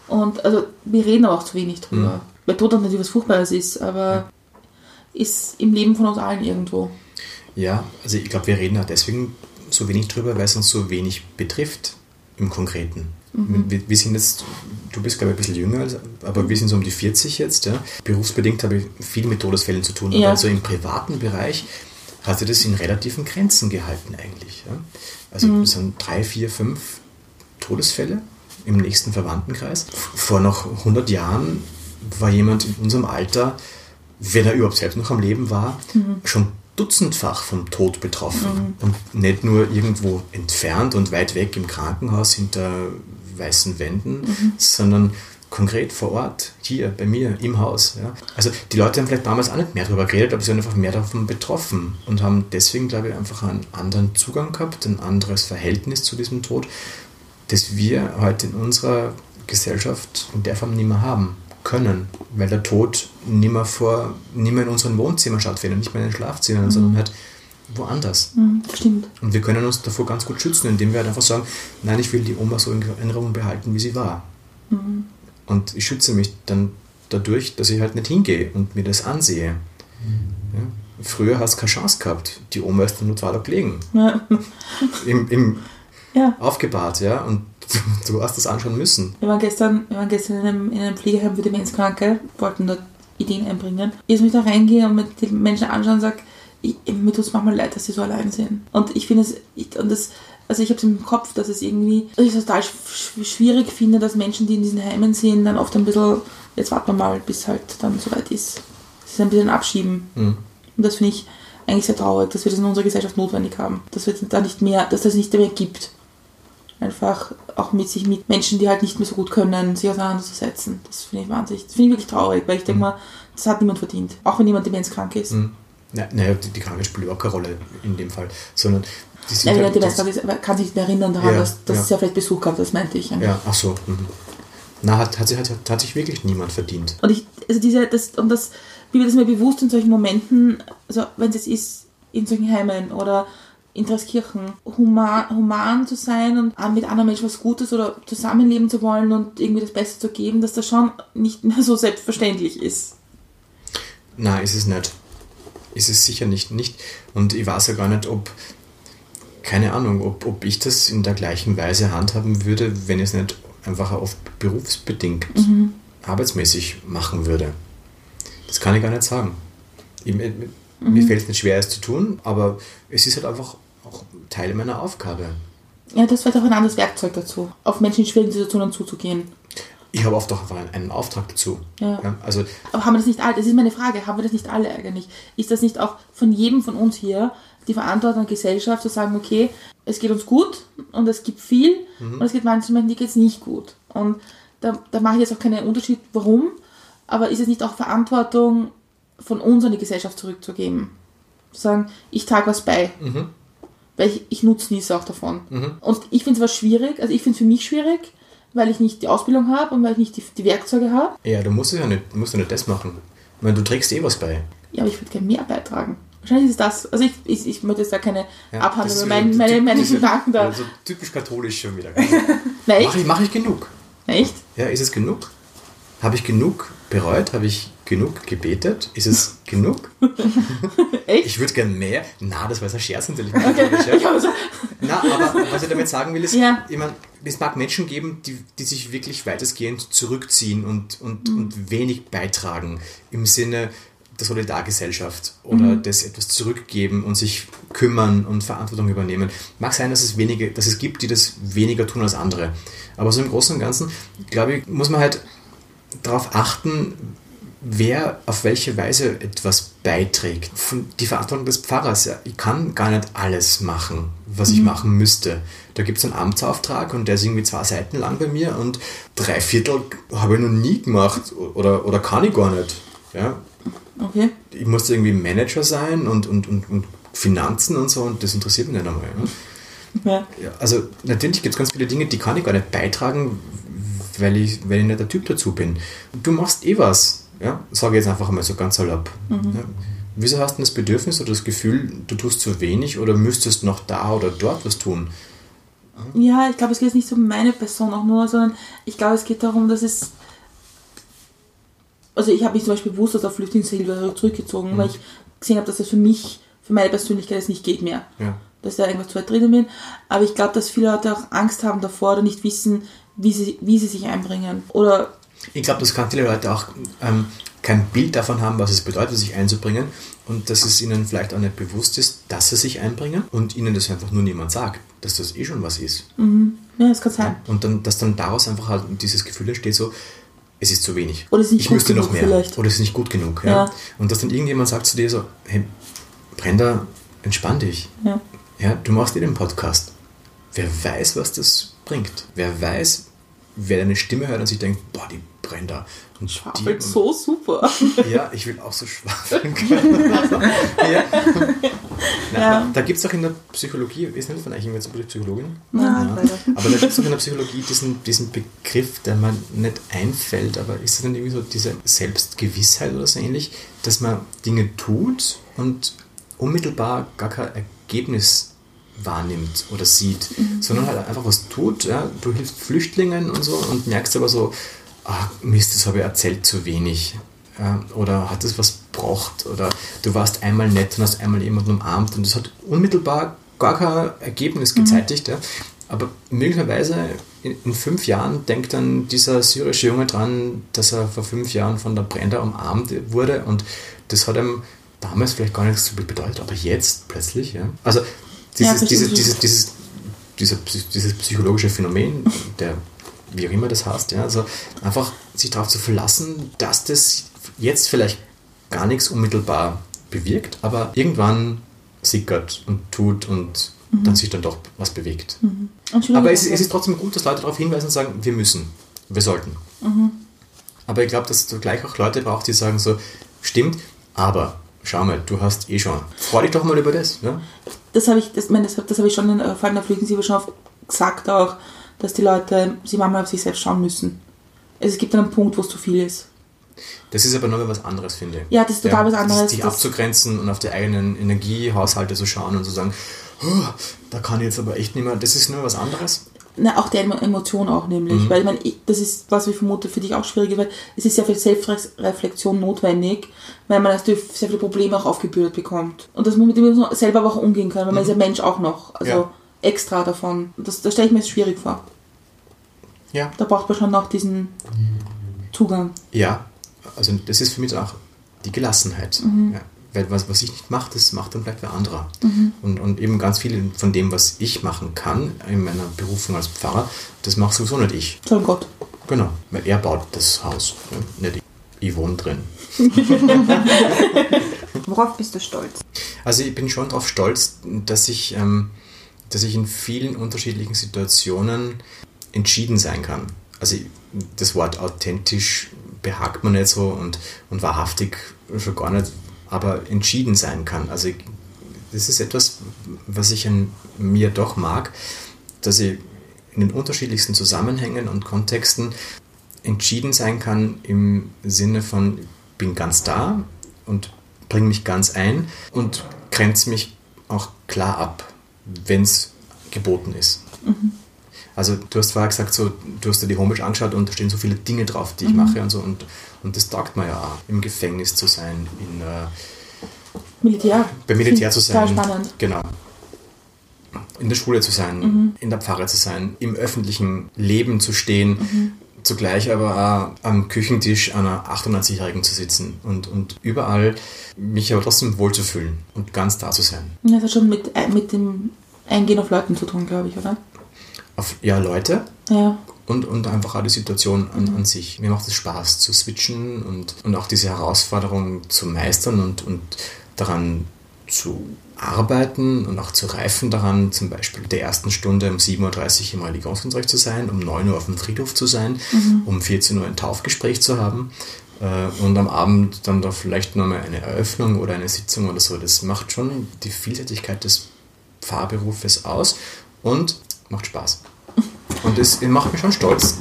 Und also wir reden aber auch zu wenig drüber. Weil Tod natürlich was Furchtbares ist, aber ist im Leben von uns allen irgendwo. Ja, also ich glaube, wir reden auch deswegen so wenig drüber, weil es uns so wenig betrifft im Konkreten. Wir, wir sind jetzt, du bist glaube ich ein bisschen jünger, aber wir sind so um die 40 jetzt. Ja. Berufsbedingt habe ich viel mit Todesfällen zu tun, Ja. aber so im privaten Bereich hat sich das in relativen Grenzen gehalten eigentlich. Ja. Also es sind drei, vier, fünf Todesfälle im nächsten Verwandtenkreis. Vor noch 100 Jahren war jemand in unserem Alter, wenn er überhaupt selbst noch am Leben war, schon dutzendfach vom Tod betroffen. Und nicht nur irgendwo entfernt und weit weg im Krankenhaus hinter weißen Wänden, sondern konkret vor Ort, hier bei mir im Haus. Ja. Also die Leute haben vielleicht damals auch nicht mehr darüber geredet, aber sie waren einfach mehr davon betroffen und haben deswegen, glaube ich, einfach einen anderen Zugang gehabt, ein anderes Verhältnis zu diesem Tod, das wir heute in unserer Gesellschaft in der Form nicht mehr haben können, weil der Tod nicht mehr, vor, nicht mehr in unseren Wohnzimmern stattfindet, nicht mehr in den Schlafzimmern, sondern halt woanders. Mhm, stimmt. Und wir können uns davor ganz gut schützen, indem wir halt einfach sagen, nein, ich will die Oma so in Erinnerung behalten, wie sie war. Und ich schütze mich dann dadurch, dass ich halt nicht hingehe und mir das ansehe. Ja? Früher hast du keine Chance gehabt. Die Oma ist dann nur zwei Tage gelegen. Ja. Im, im ja. aufgebahrt, ja. Und du, du hast das anschauen müssen. Wir waren gestern, wir waren gestern in einem, in einem Pflegeheim für Demenzkranke, wollten dort Ideen einbringen. Jetzt, wenn ich da reingehe und mir die Menschen anschaue und sage, ich, mir tut es manchmal leid, dass sie so allein sind. Und ich finde es, ich, und das, also ich habe es im Kopf, dass es irgendwie, dass ich es total sch schwierig finde, dass Menschen, die in diesen Heimen sind, dann oft ein bisschen, jetzt warten wir mal, bis halt dann soweit ist. Sie ist ein bisschen abschieben. Mhm. Und das finde ich eigentlich sehr traurig, dass wir das in unserer Gesellschaft notwendig haben. Dass wir da nicht mehr, dass das nicht mehr gibt. Einfach auch mit sich mit Menschen, die halt nicht mehr so gut können, sich auseinanderzusetzen. Das finde ich wahnsinnig, das finde ich wirklich traurig, weil ich denke mal, das hat niemand verdient. Auch wenn jemand demenzkrank ist. Mhm. Na- Naja, die, die Krankheit spielt überhaupt keine Rolle in dem Fall, sondern die sind Ja, halt demenzkrank ist, aber kann sich nicht mehr erinnern daran, Ja, dass, dass ja. es ja vielleicht Besuch gab, das meinte ich. eigentlich. Ja, ach so. Mhm. Na, hat, hat, sich, hat, hat sich wirklich niemand verdient. Und ich, also diese, das, und das, wie wird das mir bewusst in solchen Momenten, also wenn es jetzt ist, in solchen Heimen oder in Dreskirchen, human, human zu sein und mit anderen Menschen was Gutes oder zusammenleben zu wollen und irgendwie das Beste zu geben, dass das schon nicht mehr so selbstverständlich ist. Nein, ist es nicht. Ist es sicher nicht. nicht. Und ich weiß ja gar nicht, ob, keine Ahnung, ob, ob ich das in der gleichen Weise handhaben würde, wenn ich es nicht einfach auf berufsbedingt arbeitsmäßig machen würde. Das kann ich gar nicht sagen. Ich, mir mir fällt es nicht schwer, es zu tun, aber es ist halt einfach auch Teil meiner Aufgabe. Ja, das wird auch ein anderes Werkzeug dazu, auf Menschen in schwierigen Situationen zuzugehen. Ich habe oft auch einfach einen, Auftrag dazu. Ja. also Aber haben wir das nicht alle? Das ist meine Frage. Haben wir das nicht alle eigentlich? Ist das nicht auch von jedem von uns hier die Verantwortung der Gesellschaft zu sagen, okay, es geht uns gut und es gibt viel und es gibt manchen Menschen, die geht es nicht gut. Und da, da mache ich jetzt auch keinen Unterschied, warum. Aber ist es nicht auch Verantwortung von uns an die Gesellschaft zurückzugeben? sagen, ich trage was bei. Mhm. Weil ich, ich Nutznießer auch davon. Und ich finde es aber schwierig, also ich finde es für mich schwierig, weil ich nicht die Ausbildung habe und weil ich nicht die, die Werkzeuge habe. Ja, du musst ja nicht, musst ja nicht das machen. Ich meine, du trägst eh was bei. Ja, aber ich würde gerne mehr beitragen. Wahrscheinlich ist das, also ich, ich, ich möchte jetzt da keine Ja, weil wieder meine, meine, meine Gedanken da. Also typisch katholisch schon wieder. Mache ich, mach ich genug? Echt? Ja, ist es genug? Habe ich genug bereut? Habe ich genug gebetet? Ist es genug? Echt? Ich würde gerne mehr. Na, das war jetzt ein Scherz natürlich. Okay. Ich habe so, Na, aber was ich damit sagen will, ist, Ja. ich meine, es mag Menschen geben, die, die sich wirklich weitestgehend zurückziehen und, und, Mhm. und wenig beitragen im Sinne der Solidargesellschaft oder Mhm. des etwas zurückgeben und sich kümmern und Verantwortung übernehmen. Mag sein, dass es wenige, dass es gibt, die das weniger tun als andere. Aber so im Großen und Ganzen, glaube ich, muss man halt darauf achten, wer auf welche Weise etwas beiträgt. Von, die Verantwortung des Pfarrers, ich kann gar nicht alles machen, was ich machen müsste. Da gibt es einen Amtsauftrag und der ist irgendwie zwei Seiten lang bei mir und drei Viertel habe ich noch nie gemacht oder, oder kann ich gar nicht. Ja? okay. Ich musste irgendwie Manager sein und, und, und, und Finanzen und so und das interessiert mich nicht einmal. Ja. Ja, also natürlich gibt es ganz viele Dinge, die kann ich gar nicht beitragen, weil ich, weil ich nicht der Typ dazu bin. Du machst eh was, ja? sage ich jetzt einfach mal so ganz salopp. Ja? Wieso hast du das Bedürfnis oder das Gefühl, du tust zu wenig oder müsstest noch da oder dort was tun? Ja, ich glaube, es geht jetzt nicht um meine Person auch nur, sondern ich glaube, es geht darum, dass es. Also, ich habe mich zum Beispiel bewusst aus der Flüchtlingshilfe zurückgezogen, weil ich gesehen habe, dass das für mich, für meine Persönlichkeit jetzt nicht geht mehr. Ja. Dass ich da irgendwas zu weit drinnen bin. Aber ich glaube, dass viele Leute auch Angst haben davor oder nicht wissen, wie sie, wie sie sich einbringen. Oder Ich glaube, dass ganz viele Leute auch ähm, kein Bild davon haben, was es bedeutet, sich einzubringen und dass es ihnen vielleicht auch nicht bewusst ist, dass sie sich einbringen und ihnen das einfach nur niemand sagt, dass das eh schon was ist. ja, das kann sein. Und dann, dass dann daraus einfach halt dieses Gefühl entsteht, so, es ist zu wenig. Oder es ist nicht ich gut müsste noch genug mehr. vielleicht. Oder es ist nicht gut genug. Ja? Ja. Und dass dann irgendjemand sagt zu dir so, hey, Brenda, entspann dich. Ja. Ja, du machst eh den Podcast. Wer weiß, was das bringt. Wer weiß, wer deine Stimme hört und sich denkt, boah, die Brenda. Und Schwafelt so super. Ja, ich will auch so schwafeln können. ja. Na, Ja. Da gibt es auch in der Psychologie, ist nicht von euch irgendwer Psychologin? Nein, leider. Aber da gibt es auch in der Psychologie diesen, diesen Begriff, der mir nicht einfällt, aber ist das dann irgendwie so diese Selbstgewissheit oder so ähnlich, dass man Dinge tut und unmittelbar gar kein Ergebnis wahrnimmt oder sieht, sondern halt einfach was tut. Ja? Du hilfst Flüchtlingen und so und merkst aber so, ah, Mist, das habe ich erzählt zu wenig. Ja? Oder hat das was gebracht? Oder du warst einmal nett und hast einmal jemanden umarmt und das hat unmittelbar gar kein Ergebnis gezeitigt. Ja? Aber möglicherweise in, in fünf Jahren denkt dann dieser syrische Junge dran, dass er vor fünf Jahren von der Brenda umarmt wurde und das hat ihm damals vielleicht gar nichts so viel bedeutet, aber jetzt plötzlich, ja. Also Ja, dieses, verstehe dieses, dieses, dieses, dieser, dieses psychologische Phänomen, der, wie auch immer das heißt, ja, also einfach sich darauf zu verlassen, dass das jetzt vielleicht gar nichts unmittelbar bewirkt, aber irgendwann sickert und tut und dann sich dann doch was bewegt. Schön, Aber es, es ist trotzdem gut, dass Leute darauf hinweisen und sagen, wir müssen, wir sollten. Aber ich glaube, dass du gleich auch Leute brauchst, die sagen so, stimmt, aber schau mal, du hast eh schon. Freu dich doch mal über das. Ja? das habe ich, das, das, das habe ich schon in, äh, vor allem der Flüchtlingshilfe schon oft gesagt auch, dass die Leute sie manchmal auf sich selbst schauen müssen. Also es gibt einen Punkt, wo es zu viel ist. Das ist aber nochmal was anderes, finde ich. Ja, das ist total was anderes. Sich abzugrenzen und auf die eigenen Energiehaushalte zu schauen und zu sagen, "Oh, da kann ich jetzt aber echt nicht mehr, das ist nur was anderes. Na, auch die Emo- Emotion auch nämlich. Weil ich meine, ich, das ist, was ich vermute, für dich auch schwierig ist, weil es ist sehr viel Selbstreflexion notwendig, weil man natürlich sehr viele Probleme auch aufgebürdet bekommt. Und das muss mit dem man selber aber auch umgehen können, weil man ist ja Mensch auch noch. Also Ja. extra davon. Das, das stelle ich mir jetzt schwierig vor. Ja. Da braucht man schon noch diesen Zugang. Ja, also das ist für mich auch die Gelassenheit. Ja. Was, was ich nicht mache, das macht dann vielleicht wer anderer. Und, und eben ganz viel von dem, was ich machen kann in meiner Berufung als Pfarrer, das macht sowieso nicht ich. Toll Gott. Genau, weil er baut das Haus, ja, nicht ich. Ich wohne drin. Worauf bist du stolz? Also ich bin schon darauf stolz, dass ich, ähm, dass ich in vielen unterschiedlichen Situationen entschieden sein kann. Also das Wort authentisch behagt man nicht so und, und wahrhaftig schon gar nicht, aber entschieden sein kann. Also ich das ist etwas, was ich an mir doch mag, dass ich in den unterschiedlichsten Zusammenhängen und Kontexten entschieden sein kann im Sinne von, ich bin ganz da und bringe mich ganz ein und grenze mich auch klar ab, wenn es geboten ist. Also du hast vorher gesagt, so, du hast dir die Homepage angeschaut und da stehen so viele Dinge drauf, die ich mache und so und, und das taugt mir ja auch, im Gefängnis zu sein, in, äh, Militär. beim Militär zu sein. spannend. Genau. In der Schule zu sein, Mhm. in der Pfarre zu sein, im öffentlichen Leben zu stehen, Mhm. zugleich aber auch am Küchentisch einer 98-Jährigen zu sitzen und, und überall mich aber trotzdem wohlzufühlen und ganz da zu sein. Das hat schon mit, äh, mit dem Eingehen auf Leuten zu tun, glaube ich, oder? Auf ja, Leute Ja. Und, und einfach auch die Situation an, an sich. Mir macht es Spaß zu switchen und, und auch diese Herausforderung zu meistern und, und daran zu arbeiten und auch zu reifen daran, zum Beispiel der ersten Stunde um 7.30 Uhr im Religionsunterricht zu sein, um 9 Uhr auf dem Friedhof zu sein, um 14 Uhr ein Taufgespräch zu haben äh, und am Abend dann da vielleicht nochmal eine Eröffnung oder eine Sitzung oder so. Das macht schon die Vielseitigkeit des Pfarrberufes aus und macht Spaß. Und es macht mich schon stolz,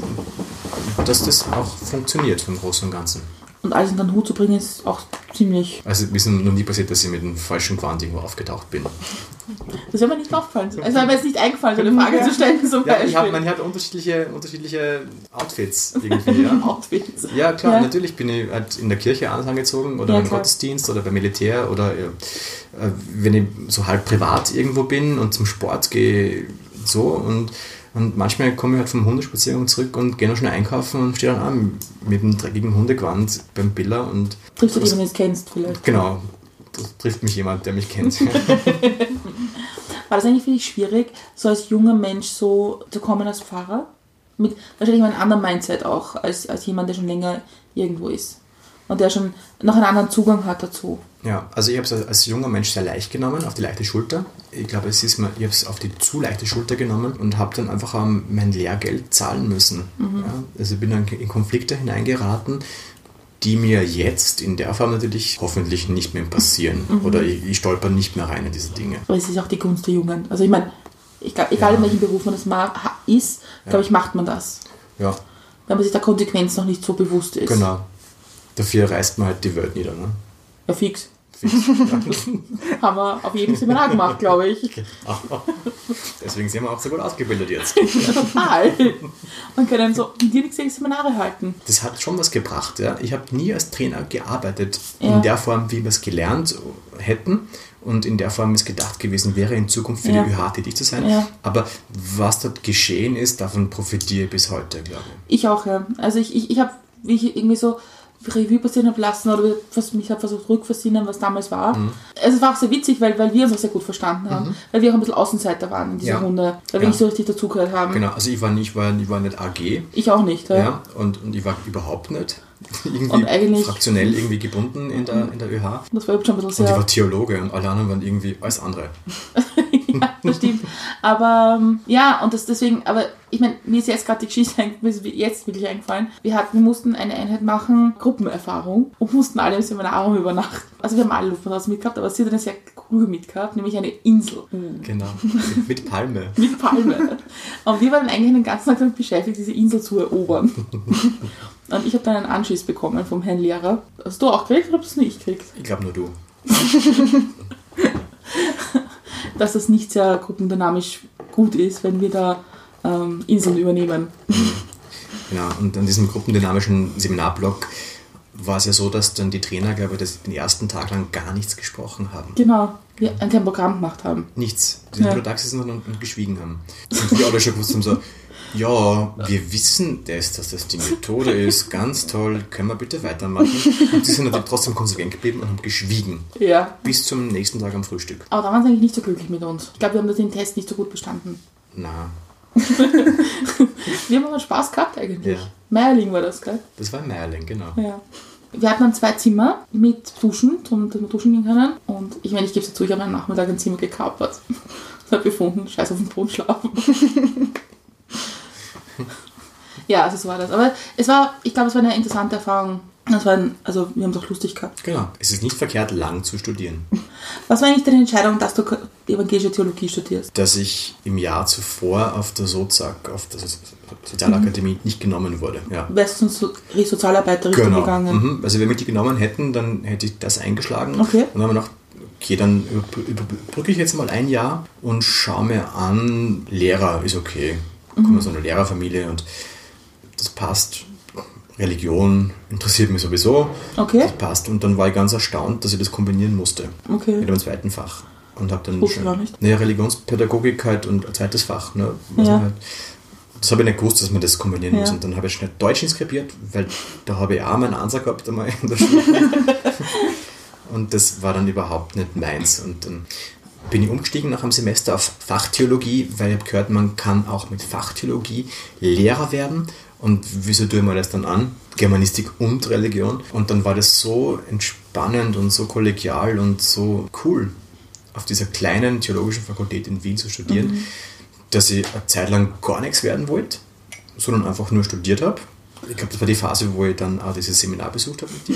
dass das auch funktioniert im Großen und Ganzen. Und alles in den Hut zu bringen, ist auch ziemlich. Also mir ist noch nie passiert, dass ich mit einem falschen Gewand irgendwo aufgetaucht bin. Das wäre mir nicht aufgefallen. Also wäre mir jetzt nicht eingefallen, so eine Frage zu stellen zum Ja, Beispiel. ich hab, man hat unterschiedliche, unterschiedliche Outfits irgendwie. Ja, Outfits. ja klar, Ja. natürlich bin ich halt in der Kirche anders angezogen oder Ja, im klar. Gottesdienst oder beim Militär oder äh, wenn ich so halb privat irgendwo bin und zum Sport gehe, so und und manchmal komme ich halt vom Hundespaziergang zurück und gehe noch schnell einkaufen und stehe dann an mit einem dreckigen Hundegewand beim Biller und Triffst du die, wenn du es kennst, vielleicht? Genau, trifft mich jemand, der mich kennt. War das eigentlich für dich schwierig, so als junger Mensch so zu kommen als Pfarrer? Mit wahrscheinlich einem anderen Mindset auch, als, als jemand, der schon länger irgendwo ist. Und der schon noch einen anderen Zugang hat dazu. Ja, also ich habe es als, junger Mensch sehr leicht genommen, auf die leichte Schulter. Ich glaube, es ist mir, ich habe es auf die zu leichte Schulter genommen und habe dann einfach mein Lehrgeld zahlen müssen. Ja, also bin dann in Konflikte hineingeraten, die mir jetzt in der Form natürlich hoffentlich nicht mehr passieren. Oder ich, ich stolper nicht mehr rein in diese Dinge. Aber es ist auch die Gunst der Jungen. Also ich meine, ich glaub, egal in welchem Beruf man das ist, glaube ich, macht man das. Ja, Wenn man sich der Konsequenz noch nicht so bewusst ist. genau. Dafür reißt man halt die Welt nieder. Ne? Ja, fix. Fix. Haben wir auf jedem Seminar gemacht, glaube ich. Deswegen sind wir auch so gut ausgebildet jetzt. Total. Man kann dann so direkt Seminare halten. das hat schon was gebracht. Ja. Ich habe nie als Trainer gearbeitet Ja. in der Form, wie wir es gelernt hätten und in der Form, wie es gedacht gewesen wäre, in Zukunft für Ja. die ÜH tätig zu sein. Ja. Aber was dort geschehen ist, davon profitiere ich bis heute, glaube ich. Ich auch, ja. Also ich, ich, ich habe, wie ich irgendwie so Revue passieren habe lassen oder was mich habe versucht rückversinnen, was damals war. Mhm. Es war auch sehr witzig, weil, weil wir uns auch sehr gut verstanden haben. Weil wir auch ein bisschen Außenseiter waren in dieser Ja. Runde. Weil wir Ja. nicht so richtig dazugehört haben. Genau, also ich war nicht, ich war, ich war nicht AG, Ich auch nicht. Ja. ja, und, und ich war überhaupt nicht irgendwie fraktionell irgendwie gebunden in der, in der ÖH. Das war schon ein bisschen Und ich sehr... war Theologe und alle anderen waren irgendwie alles andere. ja, das stimmt. Aber ähm, ja, und das deswegen, aber ich meine, mir ist jetzt gerade die Geschichte ein- mir ist jetzt wirklich eingefallen. Wir hatten, wir mussten eine Einheit machen, Gruppenerfahrung, und mussten alle im Seminarraum übernachten. Also wir haben alle Luftmatratze mitgehabt, aber sie hat eine sehr coole mitgehabt, nämlich eine Insel Genau. Mit, mit Palme. mit Palme. und wir waren eigentlich den ganzen Tag damit beschäftigt, diese Insel zu erobern. Und ich habe dann einen Anschiss bekommen vom Herrn Lehrer. Hast du auch gekriegt oder hast du es nicht gekriegt? Ich glaube nur du. Dass das nicht sehr gruppendynamisch gut ist, wenn wir da ähm, Inseln übernehmen. Genau, und an diesem gruppendynamischen Seminarblock war es ja so, dass dann die Trainer, glaube ich, das den ersten Tag lang gar nichts gesprochen haben. Genau, wir ein Programm gemacht haben. Nichts. Die sind Ja. nur da gesessen und, und geschwiegen haben. Und wir alle schon gewusst haben so, ja, wir wissen das, dass das die Methode ist, ganz toll, können wir bitte weitermachen? Und sie sind natürlich trotzdem konsequent geblieben und haben geschwiegen. Ja. Bis zum nächsten Tag am Frühstück. Aber da waren sie eigentlich nicht so glücklich mit uns. Ich glaube, wir haben den Test nicht so gut bestanden. Na, Wir haben aber Spaß gehabt eigentlich. Ja. Meierling war das, gell? das war in Meierling, genau. Ja. Wir hatten dann zwei Zimmer mit Duschen, dass wir duschen gehen können. Und ich meine, ich gebe es dazu, ich habe am Nachmittag ein Zimmer gekapert. Und habe befunden, scheiß auf den Boden schlafen. ja, also so war das. Aber es war, ich glaube, es war eine interessante Erfahrung, Das war ein, also wir haben es auch lustig gehabt. Genau. Es ist nicht verkehrt, lang zu studieren. Was war eigentlich deine Entscheidung, dass du evangelische Theologie studierst? Dass ich im Jahr zuvor auf der Sozak, auf der So- Sozialakademie nicht genommen wurde. Ja. Wärst du so Richtung Sozialarbeiterrichtung Genau. gegangen? Mhm. Also wenn wir die genommen hätten, dann hätte ich das eingeschlagen. Okay. Und dann haben wir gedacht, okay, dann über- überbrücke ich jetzt mal ein Jahr und schaue mir an, Lehrer ist okay. Ich komme aus einer Lehrerfamilie und das passt. Religion interessiert mich sowieso. Okay. Das passt. Und dann war ich ganz erstaunt, dass ich das kombinieren musste. Okay. Mit einem zweiten Fach. Und habe dann nicht. Naja, Religionspädagogik halt und ein zweites Fach. Ne, was Ja. halt, das habe ich nicht gewusst, dass man das kombinieren Ja. muss. Und dann habe ich schnell Deutsch inskribiert, weil da habe ich auch meinen Ansatz gehabt einmal in der Schule. und das war dann überhaupt nicht meins. Und dann bin ich umgestiegen nach einem Semester auf Fachtheologie, weil ich habe gehört, man kann auch mit Fachtheologie Lehrer werden. Und wieso tue ich mir das dann an? Germanistik und Religion. Und dann war das so entspannend und so kollegial und so cool, auf dieser kleinen theologischen Fakultät in Wien zu studieren, dass ich eine Zeit lang gar nichts werden wollte, sondern einfach nur studiert habe. Ich glaube, das war die Phase, wo ich dann auch dieses Seminar besucht habe mit dir.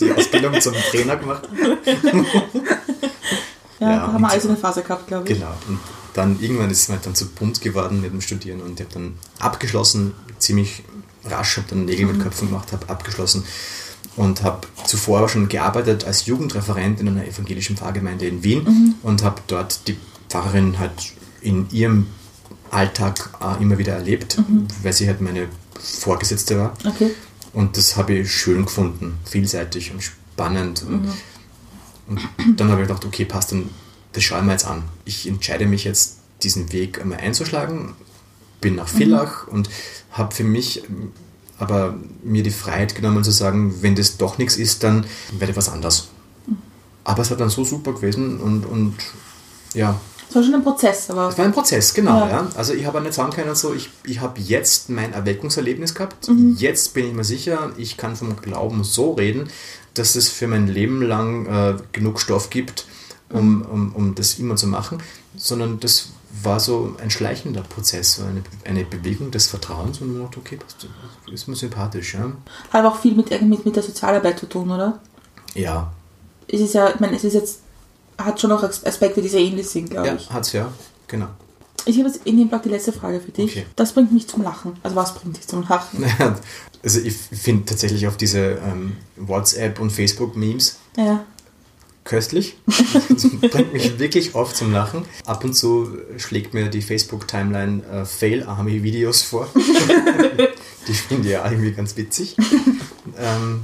die Ausbildung zum Trainer gemacht. Ja, Ja, da haben wir alles eine Phase gehabt, glaube ich. Genau. Und dann irgendwann ist es mir halt dann zu bunt geworden mit dem Studieren und ich habe dann abgeschlossen, ziemlich rasch, habe dann Nägel mit Köpfen gemacht, habe abgeschlossen und habe zuvor schon gearbeitet als Jugendreferent in einer evangelischen Pfarrgemeinde in Wien und habe dort die Pfarrerin halt in ihrem Alltag äh, immer wieder erlebt, weil sie halt meine Vorgesetzte war. Okay. Und das habe ich schön gefunden, vielseitig und spannend. Und, und dann habe ich gedacht, okay, passt, dann das schaue ich mir jetzt an. Ich entscheide mich jetzt, diesen Weg einmal einzuschlagen, bin nach Villach und habe für mich aber mir die Freiheit genommen zu sagen, wenn das doch nichts ist, dann werde ich was anders. Aber es hat dann so super gewesen und, und ja, Es war schon ein Prozess, aber es war ein Prozess, genau. Ja. Ja. Also ich habe nicht sagen können, so, ich, ich habe jetzt mein Erweckungserlebnis gehabt. Mhm. Jetzt bin ich mir sicher, ich kann vom Glauben so reden, dass es für mein Leben lang äh, genug Stoff gibt, um, um, um das immer zu machen. Sondern das war so ein schleichender Prozess, so eine, eine Bewegung des Vertrauens und man dachte, okay, passt, ist mir sympathisch. Ja. hat aber auch viel mit, mit, mit der Sozialarbeit zu tun, oder? Ja, Es ist ja, ich meine, es ist jetzt, hat schon auch Aspekte, die sehr ähnlich sind, glaube ja ich. hat's ja, genau. Ich habe jetzt in dem Blog die letzte Frage für dich. Okay. Das bringt mich zum Lachen. Also was bringt dich zum Lachen? Also ich finde tatsächlich auf diese ähm, WhatsApp- und Facebook-Memes Ja. köstlich. Das bringt mich wirklich oft zum Lachen. Ab und zu schlägt mir die Facebook-Timeline äh, Fail-Army-Videos vor. die finde ich ja irgendwie ganz witzig. Ähm,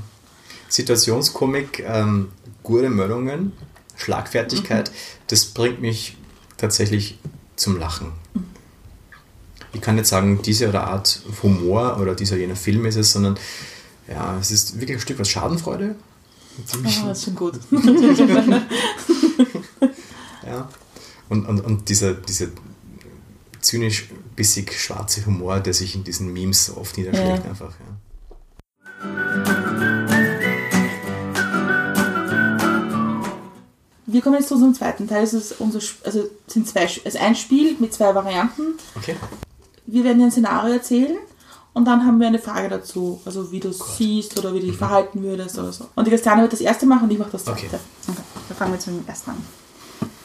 Situationskomik, ähm, gute Meldungen, Schlagfertigkeit, das bringt mich tatsächlich zum Lachen. Ich kann nicht sagen, diese oder Art Humor oder dieser jener Film ist es, sondern ja, es ist wirklich ein Stück weit Schadenfreude. Ziemlich- Oh, das ist schon gut. Ja. Und, und, und dieser, dieser zynisch bissig schwarze Humor, der sich in diesen Memes so oft niederschlägt, Ja. einfach. Ja. Wir kommen jetzt zu unserem zweiten Teil. Es ist unser, also sind zwei, also ein Spiel mit zwei Varianten. Okay. Wir werden dir ein Szenario erzählen und dann haben wir eine Frage dazu. Also wie du es siehst oder wie du dich verhalten würdest oder so. Und die Christiane wird das erste machen und ich mache das zweite. Okay. Okay, dann fangen wir jetzt mit dem ersten an.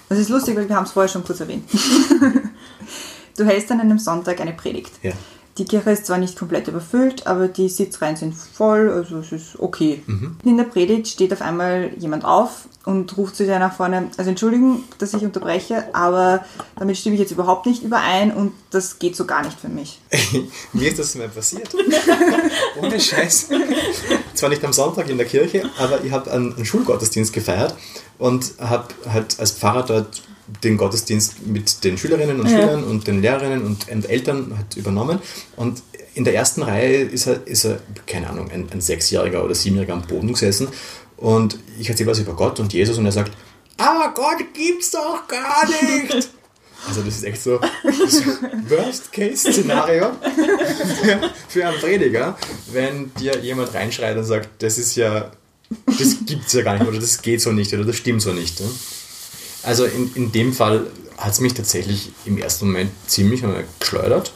Das ist lustig, weil wir haben es vorher schon kurz erwähnt. du hältst an einem Sonntag eine Predigt. Ja. Die Kirche ist zwar nicht komplett überfüllt, aber die Sitzreihen sind voll, also es ist okay. In der Predigt steht auf einmal jemand auf und ruft zu dir nach vorne, also entschuldigen, dass ich unterbreche, aber damit stimme ich jetzt überhaupt nicht überein und das geht so gar nicht für mich. Mir ist das mal passiert. Ohne Scheiß. Zwar nicht am Sonntag in der Kirche, aber ich habe einen, einen Schulgottesdienst gefeiert und habe halt als Pfarrer dort den Gottesdienst mit den Schülerinnen und Ja. Schülern und den Lehrerinnen und, und Eltern halt übernommen. Und in der ersten Reihe ist er, ist er keine Ahnung, ein, ein Sechsjähriger oder Siebenjähriger am Boden gesessen. Und ich erzähle was über Gott und Jesus und er sagt, aber Gott gibt's doch gar nicht. Also das ist echt so das Worst-Case-Szenario für, für einen Prediger, wenn dir jemand reinschreit und sagt, das ist ja, das gibt's ja gar nicht oder das geht so nicht oder das stimmt so nicht. Also in, in dem Fall hat es mich tatsächlich im ersten Moment ziemlich geschleudert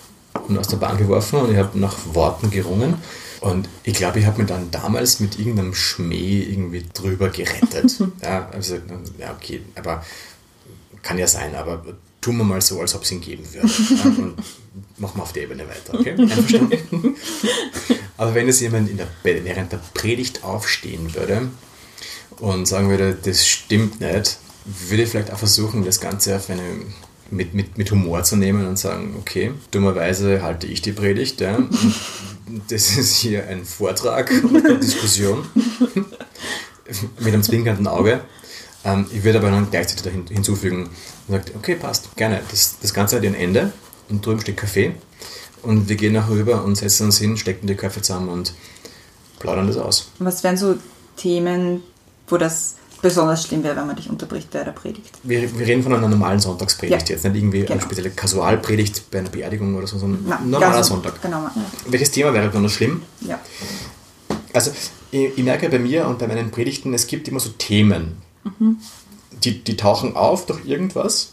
und aus der Bahn geworfen und ich habe nach Worten gerungen. Und ich glaube, ich habe mir dann damals mit irgendeinem Schmäh irgendwie drüber gerettet. ja, also, ja, okay, aber kann ja sein, aber tun wir mal so, als ob es ihn geben würde. Ja, und machen wir auf der Ebene weiter, okay? Einverstanden? aber wenn es jemand in der, während der Predigt aufstehen würde und sagen würde, das stimmt nicht, würde ich vielleicht auch versuchen, das Ganze auf eine, mit, mit, mit Humor zu nehmen und sagen, okay, dummerweise halte ich die Predigt, ja. Das ist hier ein Vortrag und eine Diskussion mit einem zwinkernden Auge. Ähm, ich würde aber dann gleichzeitig dahin, hinzufügen und sagt, okay, passt, gerne. Das, das Ganze hat ein Ende und drüben steht Kaffee und wir gehen nachher rüber und setzen uns hin, stecken die Köpfe zusammen und plaudern das aus. Was wären so Themen, wo das besonders schlimm wäre, wenn man dich unterbricht bei der Predigt? Wir, wir reden von einer normalen Sonntagspredigt Ja. jetzt, nicht irgendwie Genau. eine spezielle Kasualpredigt bei einer Beerdigung oder so, sondern Na, ein normaler Sonntag. Genau. Welches Thema wäre besonders schlimm? Ja. Also ich, ich merke bei mir und bei meinen Predigten, es gibt immer so Themen. Die, die tauchen auf durch irgendwas.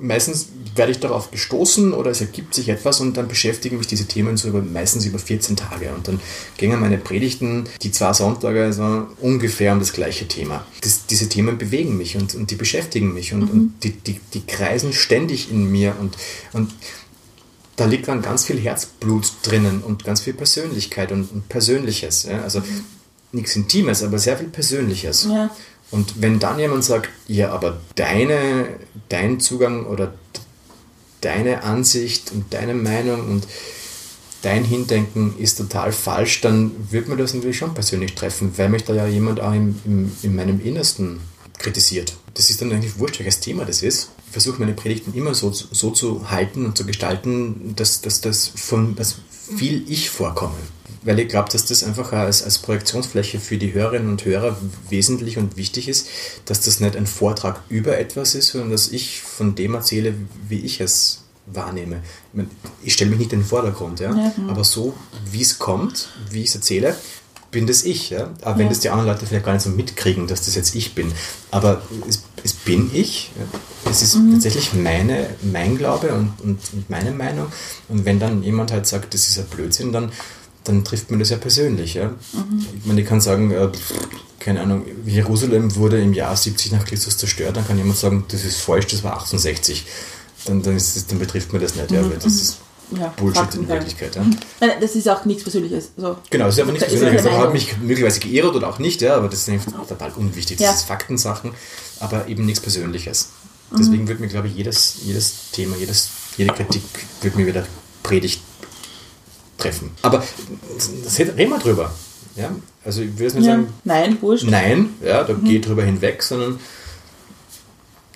Meistens werde ich darauf gestoßen oder es ergibt sich etwas und dann beschäftigen mich diese Themen so über, meistens über 14 Tage. Und dann gingen meine Predigten, die zwei Sonntage, so ungefähr um das gleiche Thema. Das, diese Themen bewegen mich und, und die beschäftigen mich und, und die, die, die kreisen ständig in mir und, und da liegt dann ganz viel Herzblut drinnen und ganz viel Persönlichkeit und, und Persönliches. Ja? Also nichts Intimes, aber sehr viel Persönliches. Ja. Und wenn dann jemand sagt, ja, aber deine, dein Zugang oder deine Ansicht und deine Meinung und dein Hindenken ist total falsch, dann wird mir das natürlich schon persönlich treffen, weil mich da ja jemand auch im, im, in meinem Innersten kritisiert. Das ist dann eigentlich wurscht, welches Thema das ist. Ich versuche meine Predigten immer so, so zu halten und zu gestalten, dass, dass, dass, von, dass viel ich vorkomme. Weil ich glaube, dass das einfach als, als Projektionsfläche für die Hörerinnen und Hörer wesentlich und wichtig ist, dass das nicht ein Vortrag über etwas ist, sondern dass ich von dem erzähle, wie ich es wahrnehme. Ich, ich stelle mich nicht in den Vordergrund, ja? Ja. aber so, wie es kommt, wie ich es erzähle, bin das ich. Ja? Aber wenn Ja. das die anderen Leute vielleicht gar nicht so mitkriegen, dass das jetzt ich bin. Aber es, es bin ich. ja. Es ist tatsächlich meine, mein Glaube und, und, und meine Meinung. Und wenn dann jemand halt sagt, das ist ein Blödsinn, dann, dann trifft man das ja persönlich. Ja? Ich meine, ich kann sagen, äh, keine Ahnung, Jerusalem wurde im Jahr 70 nach Christus zerstört, dann kann jemand sagen, das ist falsch, das war 68. Dann, dann, das, dann betrifft mir das nicht, ja, weil das ist Ja, Bullshit Fakten in. Wirklichkeit. Ja? Nein, das ist auch nichts Persönliches. Also, Genau, das ist aber nichts Persönliches. hat Meinung. mich möglicherweise geirrt oder auch nicht, ja, aber das ist einfach total unwichtig. Das Ja. ist Faktensachen, aber eben nichts Persönliches. Mhm. Deswegen wird mir, glaube ich, jedes, jedes Thema, jedes, jede Kritik wird mir wieder Predigt treffen. Aber reden wir drüber. Ja? Also ich würde jetzt nicht ja. sagen, Nein, wurscht. nein, ja, da geht drüber hinweg, sondern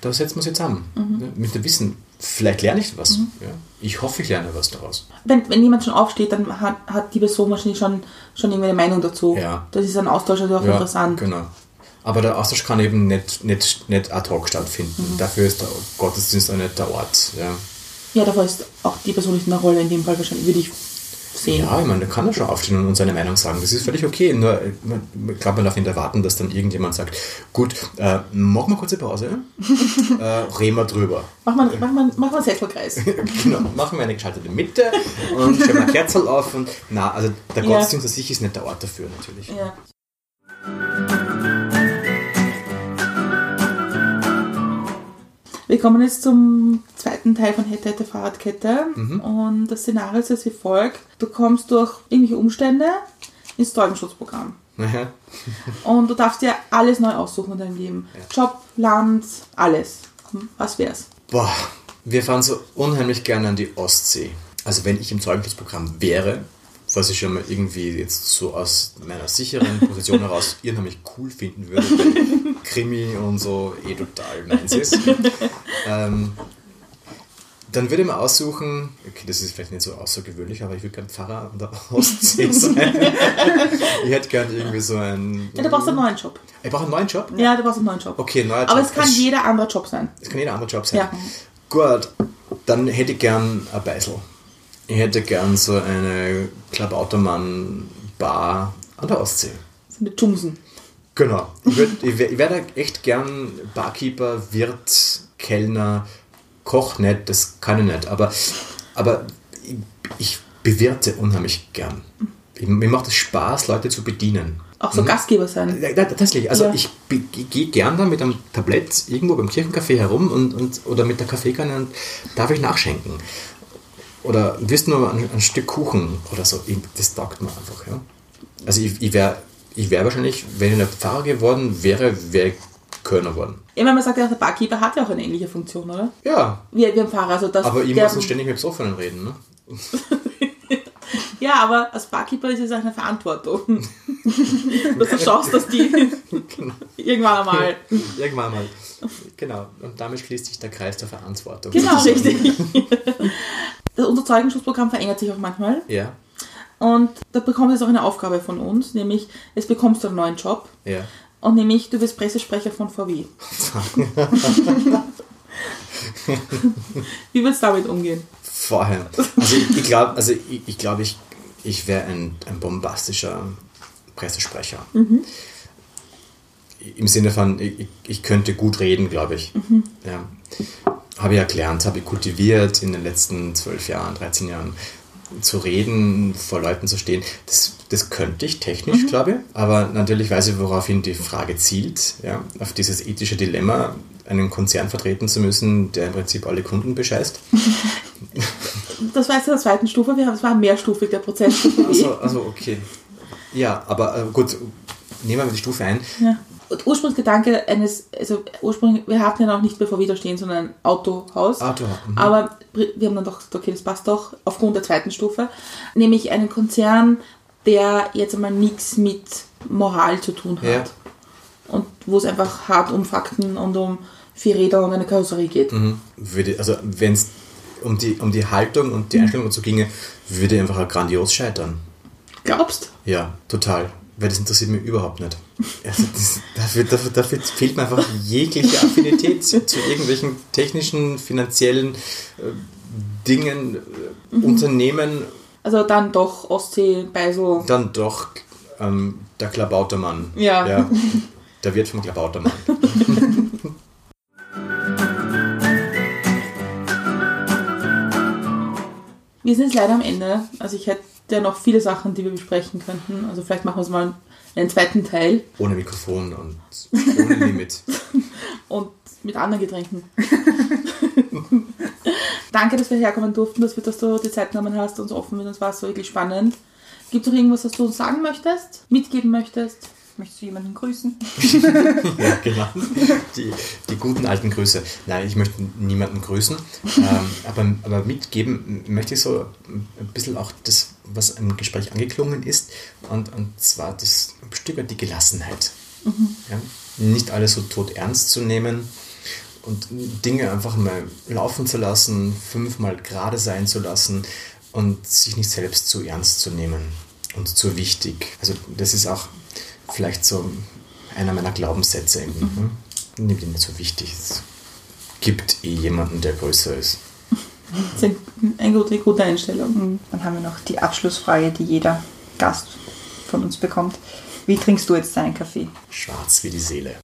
da setzen wir uns jetzt zusammen. Mhm. Ja, mit dem Wissen, vielleicht lerne ich was. Ja? Ich hoffe, ich lerne was daraus. Wenn, wenn jemand schon aufsteht, dann hat, hat die Person wahrscheinlich schon, schon irgendwie eine Meinung dazu. Ja. Das ist ein Austausch, also auch interessant. Genau. Aber der Austausch kann eben nicht, nicht, nicht ad hoc stattfinden. Mhm. Dafür ist der Gottesdienst auch nicht der Ort. Ja, Ja, davor ist auch die Person nicht in der Rolle, in dem Fall wahrscheinlich, würde ich sehen. ja ich meine, da kann er schon aufstehen und seine Meinung sagen. Das ist völlig okay. Nur, äh, ich glaube, man darf nicht erwarten, dass dann irgendjemand sagt, gut, äh, machen wir kurze Pause, äh, reden wir drüber. Mach mal, mach mal, mach mal einen Sechselkreis. genau, machen wir eine geschaltete Mitte und stellen wir Kerzel auf. Und, na, also der Ja. Gottesdienst an sich ist nicht der Ort dafür natürlich. ja. Wir kommen jetzt zum zweiten Teil von Hätte, Hätte, Fahrradkette. Und das Szenario ist jetzt wie folgt. Du kommst durch irgendwelche Umstände ins Zeugenschutzprogramm. Naja. Und du darfst dir alles neu aussuchen in deinem Leben. Job, Land, alles. Hm, Was wär's? Boah, wir fahren so unheimlich gerne an die Ostsee. Also wenn ich im Zeugenschutzprogramm wäre, was ich schon mal irgendwie jetzt so aus meiner sicheren Position heraus unheimlich cool finden würde, Krimi und so eh total meins ist, ähm, dann würde ich mir aussuchen, okay, das ist vielleicht nicht so außergewöhnlich, aber ich würde gern Pfarrer an der Ostsee sein. ich hätte gern irgendwie so einen... Ja, du brauchst einen neuen Job. Ich brauche einen neuen Job? Ja, du brauchst einen neuen Job. Okay, neuer Job. Aber es kann Das- jeder andere Job sein. das kann jeder andere Job sein. Ja. Gut, dann hätte ich gern ein Beisel. Ich hätte gern so eine Klabautermann-Bar an der Ostsee. So mit Jumsen. Genau. Ich, würd, ich, wär, ich wäre da echt gern Barkeeper, Wirt, Kellner, Koch nicht, das kann ich nicht. Aber, aber ich, ich bewirte unheimlich gern. Ich, mir macht es Spaß, Leute zu bedienen. Auch so Gastgeber sein. Ja, Tatsächlich, also Ja. ich be- gehe gern da mit einem Tablett irgendwo beim Kirchencafé herum und, und, oder mit der Kaffeekanne und darf ich nachschenken. Oder wirst nur ein, ein Stück Kuchen oder so. Ich- Das taugt mir einfach. Ja. Also ich, ich wäre ich wär wahrscheinlich, wenn ich nicht Pfarrer geworden wäre, wäre ich Kölner geworden. Ich meine, man sagt ja auch, der Barkeeper hat ja auch eine ähnliche Funktion, oder? Ja, Wie, wie ein Fahrer. Also das, aber muss nicht ständig mit Besoffenen reden. Ne? Ja, aber als Barkeeper ist es auch eine Verantwortung. dass du schaust, dass die irgendwann einmal. Irgendwann mal. Genau. Und damit schließt sich der Kreis der Verantwortung. Genau, richtig. Das, unser Zeugenschutzprogramm verändert sich auch manchmal. Ja, Und da bekommst du jetzt auch eine Aufgabe von uns, nämlich jetzt bekommst du einen neuen Job. ja. Und nämlich, du wirst Pressesprecher von VW. Wie würdest du damit umgehen? Vorher. Also ich, ich glaube, also ich, ich, glaub, ich, ich wäre ein, ein bombastischer Pressesprecher. Im Sinne von, ich, ich könnte gut reden, glaube ich. Ja. Habe ich ja gelernt, habe ich kultiviert in den letzten zwölf Jahren, 13 Jahren zu reden, vor Leuten zu stehen. Das, das könnte ich technisch, glaube ich. Aber natürlich weiß ich, woraufhin die Frage zielt. Ja? Auf dieses ethische Dilemma, einen Konzern vertreten zu müssen, der im Prinzip alle Kunden bescheißt. Das war jetzt in der zweiten Stufe, wir haben, es war mehrstufig, der Prozess. Also, also okay. Ja, aber äh, gut, nehmen wir mal die Stufe ein. Ja. Ursprungsgedanke eines, also ursprünglich, wir hatten ja noch nicht bevor wieder stehen, sondern ein Autohaus. Autohaus, mhm. Aber wir haben dann doch gesagt, okay, das passt doch, aufgrund der zweiten Stufe. Nämlich einen Konzern, der jetzt einmal nichts mit Moral zu tun hat. Ja. Und wo es einfach hart um Fakten und um vier Räder und eine Karosserie geht. Mhm. Würde, also wenn es um die, um die Haltung und die Einstellung dazu ginge, würde einfach grandios scheitern. Glaubst? Ja, total. Weil das interessiert mich überhaupt nicht. Also das, dafür, dafür, dafür fehlt mir einfach jegliche Affinität zu, zu irgendwelchen technischen, finanziellen äh, Dingen, äh, Unternehmen. Also dann doch Ostsee, Beisel. Dann doch ähm, der Klabautermann. Ja. ja. Der Wirt vom Klabautermann. Wir sind jetzt leider am Ende. Also ich hätte ja noch viele Sachen, die wir besprechen könnten. Also vielleicht machen wir es mal einen zweiten Teil Ohne Mikrofon und ohne Limit. und mit anderen Getränken. Danke, dass wir herkommen durften, dass, wir, dass du die Zeit genommen hast und so offen mit uns warst. So wirklich spannend. Gibt es noch irgendwas, was du uns sagen möchtest? Mitgeben möchtest? Möchtest du jemanden grüßen? Ja, genau. Die, die guten alten Grüße. Nein, ich möchte niemanden grüßen, ähm, aber, aber mitgeben möchte ich so ein bisschen auch das, was im Gespräch angeklungen ist, und, und zwar das ein Stück weit die Gelassenheit. Ja? Nicht alles so tot ernst zu nehmen und Dinge einfach mal laufen zu lassen, fünfmal gerade sein zu lassen und sich nicht selbst zu ernst zu nehmen und zu wichtig. Also das ist auch vielleicht so einer meiner Glaubenssätze. Irgendwie, ne? Nimm den nicht so wichtig. Es gibt eh jemanden, der größer ist. Das ist eine gute, gute Einstellung. Dann haben wir noch die Abschlussfrage, die jeder Gast von uns bekommt. Wie trinkst du jetzt deinen Kaffee? Schwarz wie die Seele.